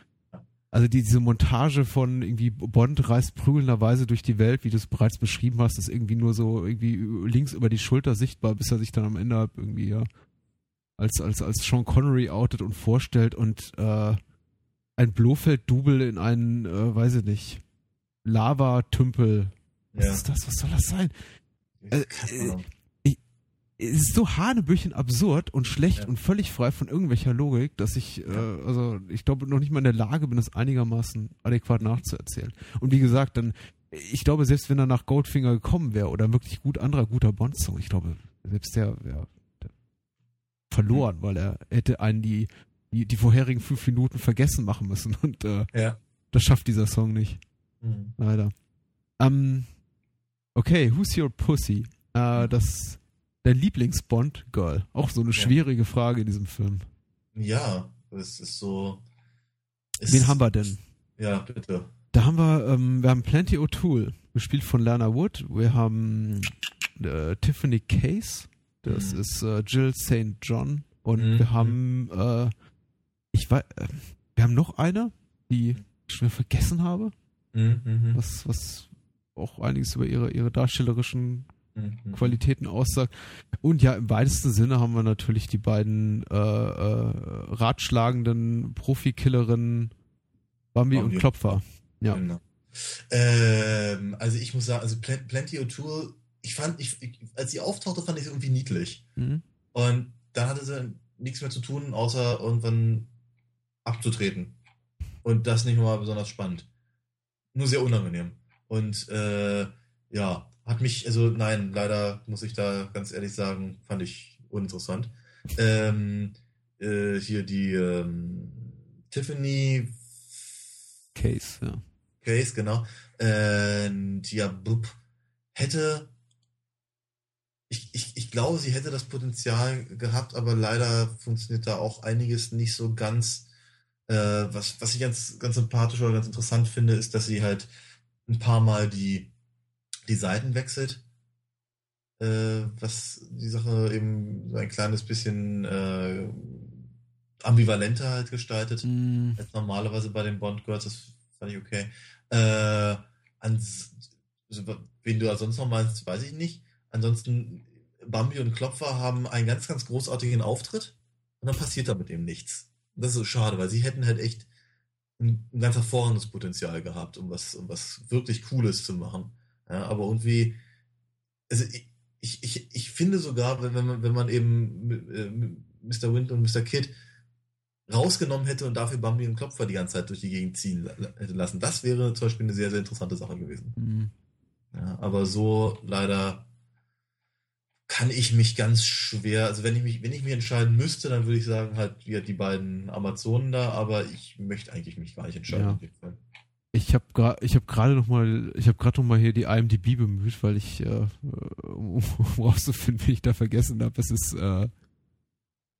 Also die, diese Montage von irgendwie Bond reist prügelnderweise durch die Welt, wie du es bereits beschrieben hast, ist irgendwie nur so irgendwie links über die Schulter sichtbar, bis er sich dann am Ende halt irgendwie ja als, als, als Sean Connery outet und vorstellt und äh, ein Blofeld-Double in einen, äh, weiß ich nicht, Lava-Tümpel. Was Ja. ist das? Was soll das sein? Äh, Keine Ahnung. es ist so hanebüchen absurd und schlecht Ja. und völlig frei von irgendwelcher Logik, dass ich, äh, also ich glaube, noch nicht mal in der Lage bin, das einigermaßen adäquat nachzuerzählen. Und wie gesagt, dann, ich glaube, selbst wenn er nach Goldfinger gekommen wäre oder wirklich gut anderer guter Bond-Song, ich glaube, selbst der wäre verloren, weil er hätte einen die, die, die vorherigen fünf Minuten vergessen machen müssen und äh, Ja. das schafft dieser Song nicht. Mhm. Leider. Ähm, okay, Who's Your Pussy? Äh, das dein Lieblings-Bond-Girl. Auch so eine schwierige Frage in diesem Film. Ja, es ist so. es- Wen haben wir denn? Ja, bitte. Da haben wir, ähm, wir haben Plenty O'Toole, gespielt von Lana Wood. Wir haben äh, Tiffany Case, das Mhm. ist äh, Jill St. John. Und Mhm. wir haben, äh, ich weiß, äh, wir haben noch eine, die ich schon vergessen habe, Mhm, mhm, was, was auch einiges über ihre, ihre darstellerischen mhm. Qualitäten aussagt. Und ja, im weitesten Sinne haben wir natürlich die beiden äh, äh, ratschlagenden Profikillerinnen Bambi Bambi. und Klopfer. Ja. Genau. Ähm, also ich muss sagen, also Plen Plenty O'Toole, ich fand, ich, ich, als sie auftauchte, fand ich sie irgendwie niedlich. Mhm. Und dann hatte sie nichts mehr zu tun, außer irgendwann abzutreten. Und das nicht mal besonders spannend. Nur sehr unangenehm. Und äh, ja, hat mich, also nein, leider muss ich da ganz ehrlich sagen, fand ich uninteressant. Ähm, äh, hier die ähm, Tiffany Case, ja. Case, genau. Und ja, blub, hätte. Ich, ich, ich glaube, sie hätte das Potenzial gehabt, aber leider funktioniert da auch einiges nicht so ganz. Äh, was, was ich ganz, ganz sympathisch oder ganz interessant finde, ist, dass sie halt ein paar Mal die, die Seiten wechselt. Äh, was die Sache eben so ein kleines bisschen äh, ambivalenter halt gestaltet, Mm, als normalerweise bei den Bond Girls. Das fand ich okay. Äh, ans, also, wen du da sonst noch meinst, weiß ich nicht. Ansonsten, Bambi und Klopfer haben einen ganz, ganz großartigen Auftritt und dann passiert da mit dem nichts. Das ist schade, weil sie hätten halt echt ein, ganz hervorragendes Potenzial gehabt, um was, um was wirklich Cooles zu machen. Ja, aber irgendwie, also ich, ich, ich, ich finde sogar, wenn, wenn, man, wenn man eben äh, Mr. Wind und Mr. Kid rausgenommen hätte und dafür Bambi und Klopfer die ganze Zeit durch die Gegend ziehen hätte lassen, das wäre zum Beispiel eine sehr, sehr interessante Sache gewesen. mm. Ja, aber so leider kann ich mich ganz schwer, also wenn ich mich, wenn ich mich entscheiden müsste, dann würde ich sagen halt wieder die beiden Amazonen da, aber ich möchte eigentlich mich gar nicht entscheiden. Ja. Ich habe gerade, ich habe gerade noch mal, ich habe gerade noch mal hier die IMDb bemüht, weil ich, äh, um, um rauszufinden, wie ich da vergessen habe. Es ist, äh,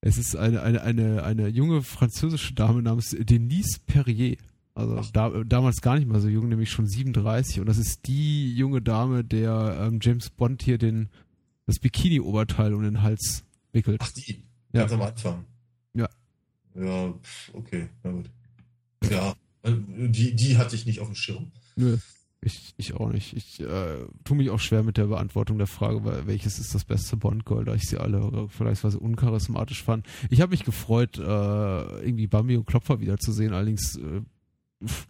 es ist eine, eine, eine, eine junge französische Dame namens Denise Perrier. Also da, damals gar nicht mal so jung, nämlich schon 37. Und das ist die junge Dame, der ähm, James Bond hier den das Bikini-Oberteil um den Hals wickelt. Ach, die, Ja. ganz am Anfang. Ja. Ja, okay, na gut. Ja, äh, die, die hatte ich nicht auf dem Schirm. Nö, ich, ich auch nicht. Ich äh, tue mich auch schwer mit der Beantwortung der Frage, weil welches ist das beste Bond-Girl, da ich sie alle vergleichsweise uncharismatisch fand. Ich habe mich gefreut, äh, irgendwie Bambi und Klopfer wiederzusehen, allerdings äh, pff,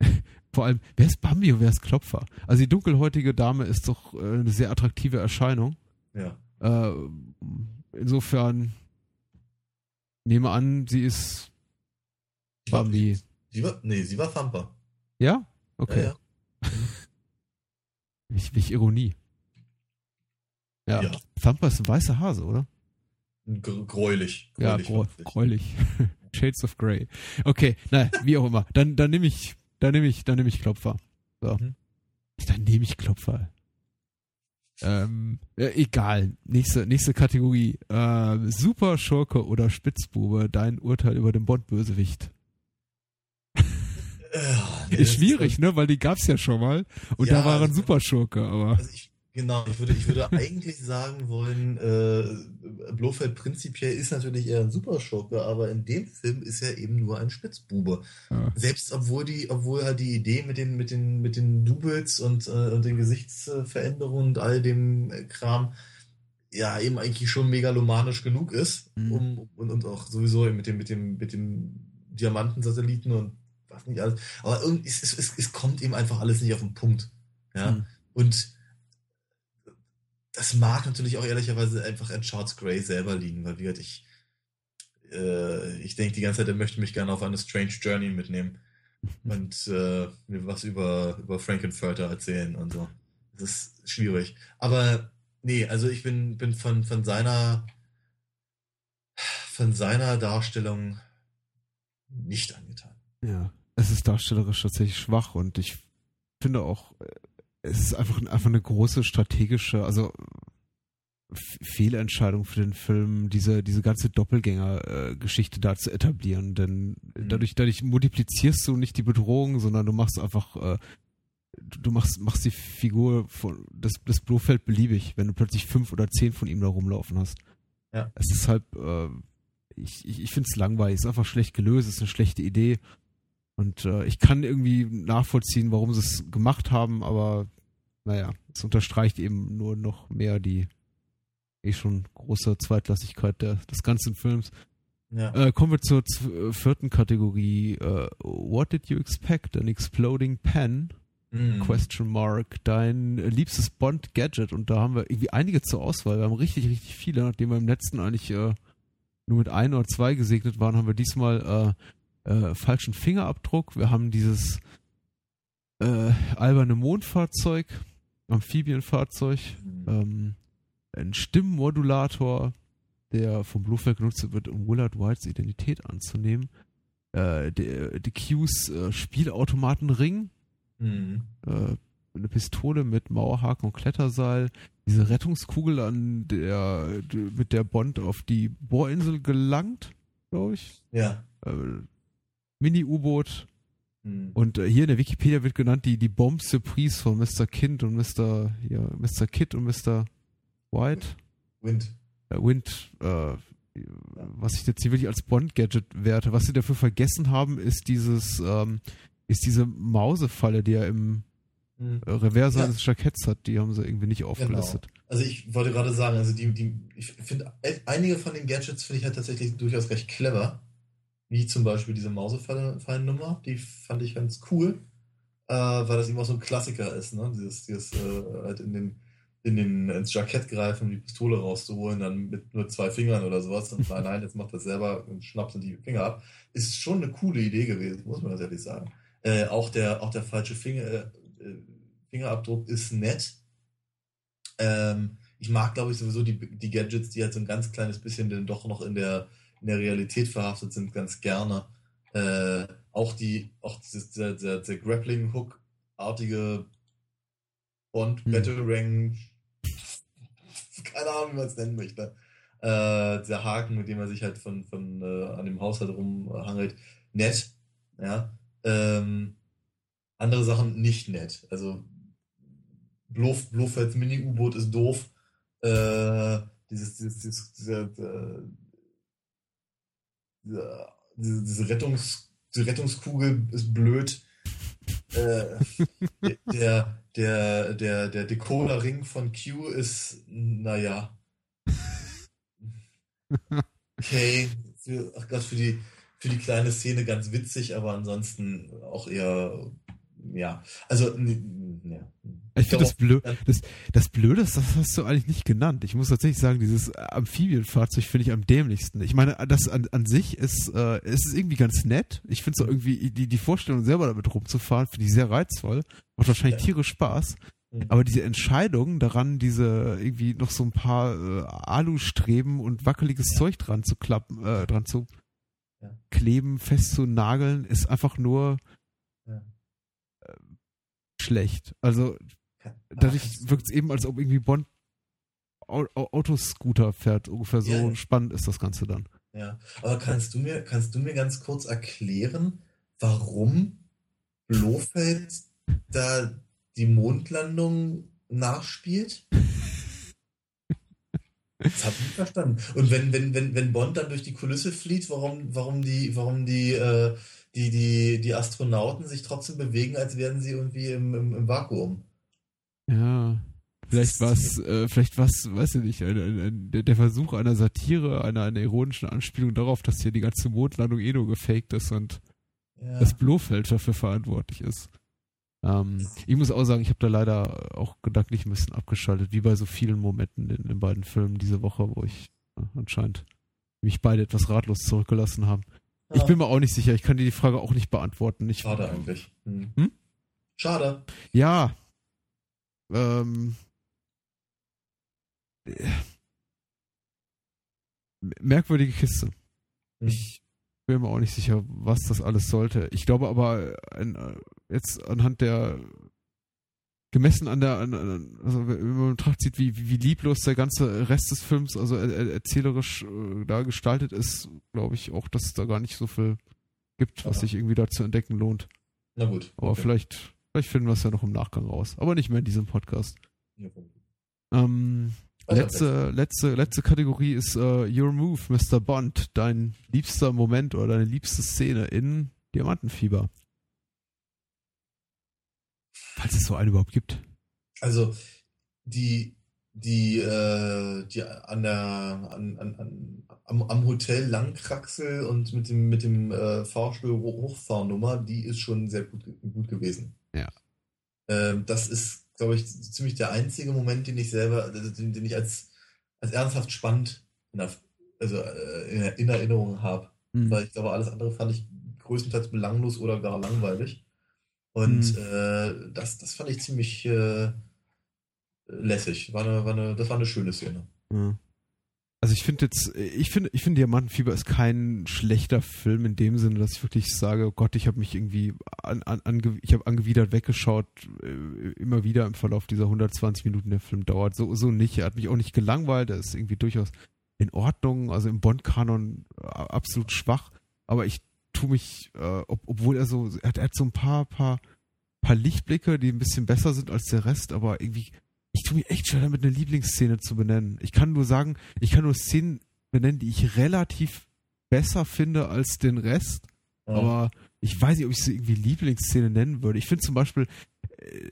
vor allem, wer ist Bambi und wer ist Klopfer? Also die dunkelhäutige Dame ist doch äh, eine sehr attraktive Erscheinung. Ja. Äh, insofern nehme an, sie ist Die war- Bambi. Sie war, nee, sie war Thumper. Ja? Okay. Ja, Welch, welch Ironie. Ja. Ja. Thumper ist ein weißer Hase, oder? ja. Gr- Gräulich. Ja, Gräulich fand ich. gräulich. Shades of Grey. Okay, naja, wie auch immer. Dann, dann nehme ich, dann nehme ich, dann nehme ich Klopfer. So. Mhm. Dann nehme ich Klopfer. Ähm, äh, egal. Nächste, nächste Kategorie. Ähm, Super Schurke oder Spitzbube. Dein Urteil über den Bond-Bösewicht. Äh, nee, Ist schwierig, ne? Weil die gab's ja schon mal. Und Ja, da war ein also- Super Schurke, aber. Also ich, genau, ich würde, ich würde eigentlich sagen wollen, äh, Blofeld prinzipiell ist natürlich eher ein Superschurke, aber in dem Film ist er eben nur ein Spitzbube. Ja. Selbst obwohl die, obwohl halt die Idee mit den, mit den, mit den Doubles und, äh, und den Gesichtsveränderungen und all dem Kram ja eben eigentlich schon megalomanisch genug ist, Mhm. um, und, und auch sowieso mit dem, mit dem, mit dem Diamantensatelliten und was nicht alles. Aber irgendwie, es, es, es, es kommt eben einfach alles nicht auf den Punkt. Ja. Mhm. Und das mag natürlich auch ehrlicherweise einfach an Charles Gray selber liegen, weil wie gesagt, ich, äh, ich denke die ganze Zeit, er möchte mich gerne auf eine Strange Journey mitnehmen und äh, mir was über, über Frankenfurter erzählen und so. Das ist schwierig. Aber nee, also ich bin, bin von, von seiner von seiner Darstellung nicht angetan. Ja, es ist darstellerisch tatsächlich schwach und ich finde auch, äh, es ist einfach, einfach eine große strategische, also Fehlentscheidung für den Film, diese, diese ganze Doppelgänger-Geschichte da zu etablieren, denn Mhm. dadurch, dadurch multiplizierst du nicht die Bedrohung, sondern du machst einfach, äh, du du machst, machst die Figur von, das, das Blofeld beliebig, wenn du plötzlich fünf oder zehn von ihm da rumlaufen hast. Ja. Es ist halt, äh, ich, ich, ich finde es langweilig, es ist einfach schlecht gelöst, es ist eine schlechte Idee. Und äh, ich kann irgendwie nachvollziehen, warum sie es gemacht haben, aber naja, es unterstreicht eben nur noch mehr die eh schon große Zweitklassigkeit der, des ganzen Films. Ja. Äh, kommen wir zur äh, vierten Kategorie. Äh, what did you expect? An exploding pen? Mhm. Question mark. Dein liebstes Bond-Gadget. Und da haben wir irgendwie einige zur Auswahl. Wir haben richtig, richtig viele. Nachdem wir im letzten eigentlich äh, nur mit ein oder zwei gesegnet waren, haben wir diesmal äh, äh, falschen Fingerabdruck. Wir haben dieses äh, alberne Mondfahrzeug, Amphibienfahrzeug, Mhm. ähm, ein Stimmmodulator, der vom Blofeld genutzt wird, um Willard Whites Identität anzunehmen. Äh, der, die Qs äh, Spielautomatenring, Mhm. äh, eine Pistole mit Mauerhaken und Kletterseil, diese Rettungskugel, an der mit der Bond auf die Bohrinsel gelangt, glaube ich. Ja. Äh, Mini-U-Boot. Mhm. Und äh, hier in der Wikipedia wird genannt die, die Bomb Surprise von Mr. Kind und Mr. Ja, Mr. Kid und Mr. White. Wind. Äh, Wind, äh, was ich jetzt hier wirklich als Bond-Gadget werte. Was sie dafür vergessen haben, ist dieses, ähm, ist diese Mausefalle, die er im Mhm. äh, Revers Ja. seines Jacketts hat. Die haben sie irgendwie nicht aufgelistet. Also ich wollte gerade sagen, also die, die, ich finde e- einige von den Gadgets finde ich halt tatsächlich durchaus recht clever. Wie zum Beispiel diese Mausefallen-Nummer, die fand ich ganz cool, äh, weil das eben auch so ein Klassiker ist, ne? Dieses, dieses äh, halt in den, in den, ins Jackett greifen, um die Pistole rauszuholen, dann mit nur zwei Fingern oder sowas. Und nein, nein, jetzt macht das selber und schnappt die Finger ab. Ist schon eine coole Idee gewesen, muss man ganz ehrlich sagen. Äh, auch, der, auch der falsche Finger, äh, äh, Fingerabdruck ist nett. Ähm, ich mag, glaube ich, sowieso die, die Gadgets, die halt so ein ganz kleines bisschen denn doch noch in der, in der Realität verhaftet sind, ganz gerne. Äh, auch die, auch dieses, der, der, der Grappling-Hook-artige Bond Hm. Battlerang, keine Ahnung, wie man es nennen möchte. Äh, der Haken, mit dem er sich halt von, von äh, an dem Haus halt rumhangelt, nett. Ja. Ähm, andere Sachen nicht nett. Also Blof, Blofelds Mini-U-Boot ist doof. Äh, dieses, dieses, dieses, dieser, äh, dieser, diese, diese, Rettungs, diese Rettungskugel ist blöd. Äh, der, der, der, der Decoder-Ring von Q ist, naja. Okay, für, ach Gott, für die, für die kleine Szene ganz witzig, aber ansonsten auch eher, ja. Also, ja. Ich finde das, blöd, Ja. das, das Blöde ist, das hast du eigentlich nicht genannt. Ich muss tatsächlich sagen, dieses Amphibienfahrzeug finde ich am dämlichsten. Ich meine, das an, an sich ist, äh, es ist irgendwie ganz nett. Ich finde es auch irgendwie, die, die Vorstellung selber damit rumzufahren, finde ich sehr reizvoll. Macht wahrscheinlich Ja. tierisch Spaß. Mhm. Aber diese Entscheidung daran, diese irgendwie noch so ein paar äh, Alustreben und wackeliges Zeug dran zu klappen, äh, dran zu Ja. kleben, festzunageln, ist einfach nur Ja. Schlecht. Also dadurch wirkt es eben, als ob irgendwie Bond Au- Au- Autoscooter fährt. Ungefähr so Ja. spannend ist das Ganze dann. Ja, aber kannst du mir, kannst du mir ganz kurz erklären, warum Blofeld da die Mondlandung nachspielt? Das hab ich nicht verstanden. Und wenn, wenn, wenn, wenn Bond dann durch die Kulisse flieht, warum, warum die, warum die, äh, die, die, die Astronauten sich trotzdem bewegen, als wären sie irgendwie im, im, im Vakuum? Ja. Vielleicht was, äh, vielleicht was, weiß ich nicht, ein, ein, ein, der, Versuch einer Satire, einer, einer ironischen Anspielung darauf, dass hier die ganze Mondlandung eh nur gefaked ist und Ja. das Blofeld dafür verantwortlich ist. Ähm, ich muss auch sagen, ich habe da leider auch gedanklich ein bisschen abgeschaltet, wie bei so vielen Momenten in den beiden Filmen diese Woche, wo ich äh, anscheinend mich beide etwas ratlos zurückgelassen haben. Ich bin mir auch nicht sicher, ich kann dir die Frage auch nicht beantworten. Ich, Schade eigentlich. Hm. Hm? Schade. Ja. Ähm. äh, Merkwürdige Kiste. Hm. Ich bin mir auch nicht sicher, was das alles sollte. Ich glaube aber, ein, äh, jetzt anhand der gemessen an der, an, an, also wenn man in Betracht zieht, wie, wie, lieblos der ganze Rest des Films, also er, er, erzählerisch äh, da gestaltet ist, glaube ich auch, dass es da gar nicht so viel gibt, was Ja. sich irgendwie da zu entdecken lohnt. Na gut. Aber okay. vielleicht, vielleicht finden wir es ja noch im Nachgang raus. Aber nicht mehr in diesem Podcast. Ja, Ähm, letzte, letzte, letzte Kategorie ist äh, Your Move, Mr. Bond. Dein liebster Moment oder deine liebste Szene in Diamantenfieber. Falls es so einen überhaupt gibt. Also die, die, äh, die an der, an, an, an, am, am Hotel Langkraxel und mit dem, mit dem äh, Fahrstuhl Hochfahrnummer, die ist schon sehr gut, gut gewesen. Ja. Ähm, das ist, glaube ich, ziemlich der einzige Moment, den ich selber, also den, den ich als, als ernsthaft spannend in, der, also, äh, in Erinnerung habe. Hm. Weil ich glaube, alles andere fand ich größtenteils belanglos oder gar langweilig. Und Hm. äh, das, das fand ich ziemlich äh, lässig. War eine, war eine, das war eine schöne Szene. Ja. also ich finde jetzt, ich finde, ich finde Diamantenfieber ist kein schlechter Film in dem Sinne, dass ich wirklich sage, oh Gott, ich habe mich irgendwie an, an, ange, ich habe angewidert weggeschaut, äh, immer wieder im Verlauf dieser 120 Minuten der Film dauert. So, so nicht. Er hat mich auch nicht gelangweilt, er ist irgendwie durchaus in Ordnung, also im Bond-Kanon äh, absolut schwach, aber ich tue mich, äh, ob, obwohl er so, er hat, er hat so ein paar, paar, paar Lichtblicke, die ein bisschen besser sind als der Rest, aber irgendwie ich tue mich echt schwer damit, eine Lieblingsszene zu benennen. Ich kann nur sagen, ich kann nur Szenen benennen, die ich relativ besser finde als den Rest. Ja. Aber ich weiß nicht, ob ich sie irgendwie Lieblingsszene nennen würde. Ich finde zum Beispiel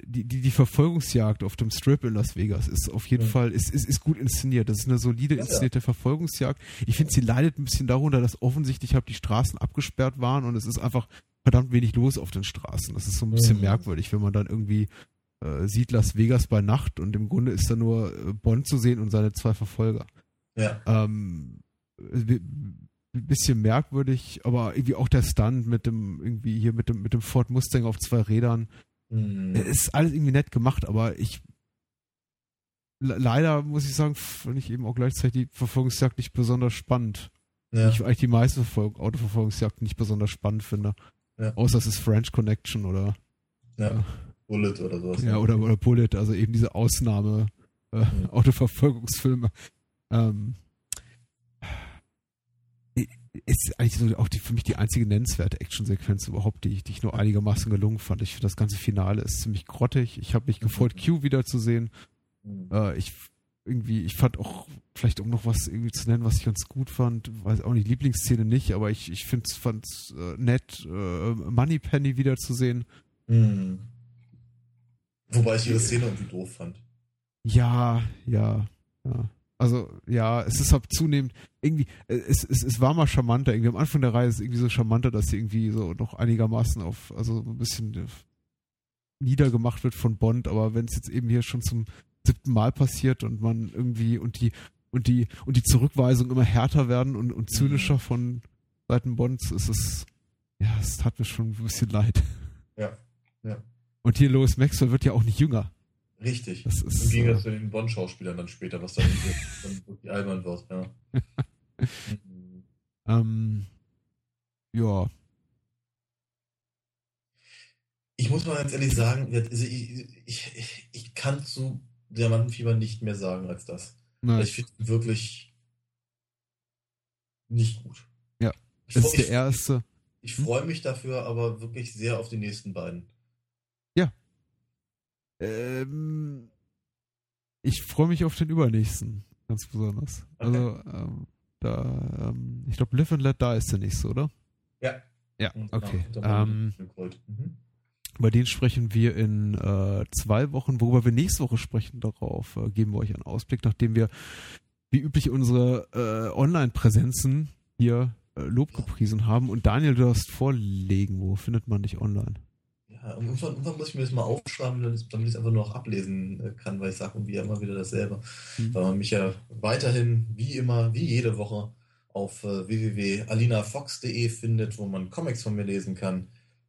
die, die, die Verfolgungsjagd auf dem Strip in Las Vegas ist auf jeden ja. Fall ist, ist, ist gut inszeniert. Das ist eine solide inszenierte ja, Verfolgungsjagd. Ich finde, sie leidet ein bisschen darunter, dass offensichtlich halt die Straßen abgesperrt waren und es ist einfach verdammt wenig los auf den Straßen. Das ist so ein bisschen merkwürdig, wenn man dann irgendwie äh, sieht Las Vegas bei Nacht und im Grunde ist da nur äh, Bond zu sehen und seine zwei Verfolger. Ja. Ähm, ein bisschen merkwürdig, aber irgendwie auch der Stunt mit dem, irgendwie hier mit dem, mit dem Ford Mustang auf zwei Rädern. Mhm. Ist alles irgendwie nett gemacht, aber ich leider muss ich sagen, fand ich eben auch gleichzeitig die Verfolgungsjagd nicht besonders spannend. Ja. Ich eigentlich die meisten Verfolg Autoverfolgungsjagden nicht besonders spannend finde. Ja. Außer es ist French Connection oder ja. ja. Bullet oder sowas. Ja, oder, oder Bullet, also eben diese Ausnahme äh, mhm. Autoverfolgungsfilme. Ähm, ist eigentlich so auch die, für mich die einzige nennenswerte Actionsequenz überhaupt, die ich, die ich nur einigermaßen gelungen fand. Ich finde das ganze Finale ist ziemlich grottig. Ich habe mich gefreut, mhm. Q wiederzusehen. Mhm. Äh, ich irgendwie, ich fand auch, vielleicht um noch was irgendwie zu nennen, was ich ganz gut fand, weiß auch nicht, Lieblingsszene nicht, aber ich, ich fand es äh, nett, äh, Moneypenny wiederzusehen. Mhm. Wobei ich ihre Szene irgendwie doof fand. Ja, ja, ja. Also, ja, es ist halt zunehmend irgendwie, es, es, es war mal charmanter. Irgendwie am Anfang der Reihe ist es irgendwie so charmanter, dass sie irgendwie so noch einigermaßen auf, also ein bisschen niedergemacht wird von Bond, aber wenn es jetzt eben hier schon zum siebten Mal passiert und man irgendwie und die und die und die Zurückweisungen immer härter werden und, und zynischer mhm. von Seiten Bonds, ist es, ja, es tat mir schon ein bisschen leid. Ja, ja. Und hier Lois Maxwell wird ja auch nicht jünger. Richtig. Das ist, Im Gegensatz zu den Bond-Schauspielern dann später, was dann, wirklich albern wird, ja. ähm, ja. Ich muss mal ganz ehrlich sagen, also ich, ich, ich, ich kann zu Diamantenfieber nicht mehr sagen als das. Nein. Ich finde wirklich nicht gut. Ja, das ist der erste. Ich freue mich dafür aber wirklich sehr auf die nächsten beiden. Ähm, ich freue mich auf den übernächsten, ganz besonders. Okay. Also, ähm, da, ähm, ich glaube, Live and Let Die ist der nächste, oder? Ja. Ja, okay. Ähm, mhm. Bei denen sprechen wir in äh, zwei Wochen. Worüber wir nächste Woche sprechen, darauf äh, geben wir euch einen Ausblick, nachdem wir wie üblich unsere äh, Online-Präsenzen hier äh, Lob gepriesen haben. Und Daniel, du darfst vorlegen. Wo findet man dich online? Ja, irgendwann, irgendwann, muss ich mir das mal aufschreiben, damit ich es einfach nur noch ablesen äh, kann, weil ich sage irgendwie immer wieder dasselbe. Mhm. Weil man mich ja weiterhin, wie immer, wie jede Woche, auf äh, www.alinafox.de findet, wo man Comics von mir lesen kann.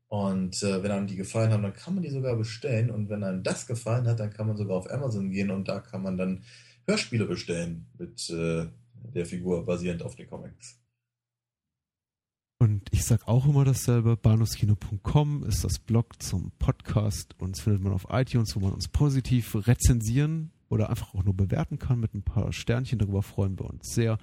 Und äh, wenn einem die gefallen haben, dann kann man die sogar bestellen. Und wenn einem das gefallen hat, dann kann man sogar auf Amazon gehen und da kann man dann Hörspiele bestellen mit äh, der Figur basierend auf den Comics. Und ich sage auch immer dasselbe, bahnhofskino.com ist das Blog zum Podcast. Uns findet man auf iTunes, wo man uns positiv rezensieren oder einfach auch nur bewerten kann mit ein paar Sternchen. Darüber freuen wir uns sehr.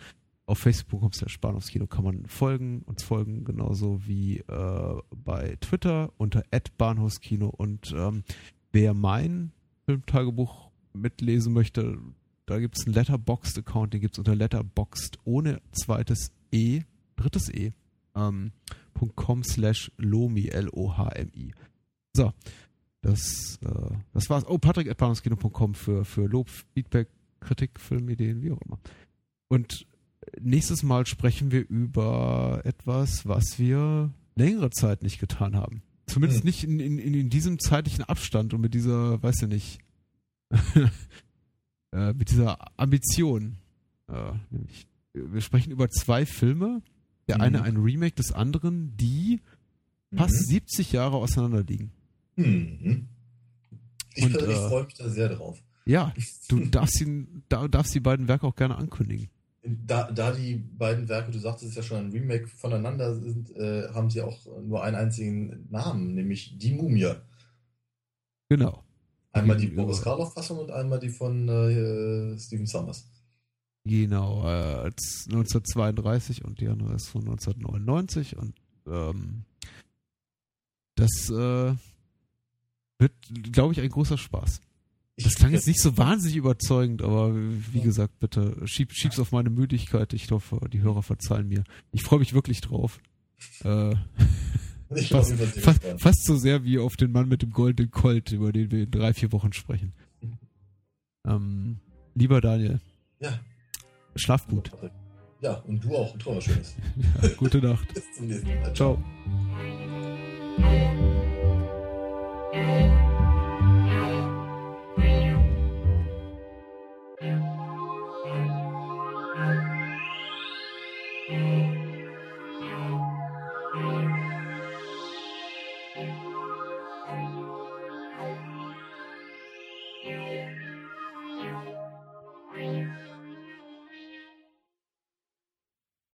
Auf Facebook slash Bahnhofskino kann man folgen, uns folgen, genauso wie äh, bei Twitter unter Bahnhofskino. Und ähm, wer mein Filmtagebuch mitlesen möchte, da gibt es einen Letterboxd-Account, den gibt es unter Letterboxd ohne zweites E, drittes E ähm, .com slash lomi, L-O-H-M-I. So, das, äh, das war's. Oh, patrick.planungskino.com für, für Lob, Feedback, Kritik, Filmideen, wie auch immer. Und nächstes Mal sprechen wir über etwas, was wir längere Zeit nicht getan haben. Zumindest hm. nicht in, in, in diesem zeitlichen Abstand und mit dieser, weiß ich nicht, äh, mit dieser Ambition. Äh, nämlich, wir sprechen über zwei Filme, der mhm. eine ein Remake des anderen, die fast mhm. 70 Jahre auseinander liegen. Mhm. Ich, Und, äh, freue mich da sehr drauf. Ja, du darfst, ihn, darfst die beiden Werke auch gerne ankündigen. Da, da die beiden Werke, du sagtest es ja schon, ein Remake voneinander sind, äh, haben sie auch nur einen einzigen Namen, nämlich Die Mumie. Genau. Einmal die Boris Karloff-Fassung und einmal die von äh, Stephen Summers. Genau, äh, 1932 und die andere ist von 1999 und ähm, das äh, wird, glaube ich, ein großer Spaß. Das klang jetzt nicht so wahnsinnig überzeugend, aber wie gesagt, bitte schieb, schieb's auf meine Müdigkeit. Ich hoffe, die Hörer verzeihen mir. Ich freue mich wirklich drauf. Äh, fast, fast, fast, so sehr wie auf den Mann mit dem goldenen Colt, über den wir in drei, vier Wochen sprechen. Ähm, lieber Daniel. Ja. Schlaf gut. Ja, und du auch. Was Schönes. ja, gute Nacht. Bis zum nächsten Mal. Ciao. Ciao.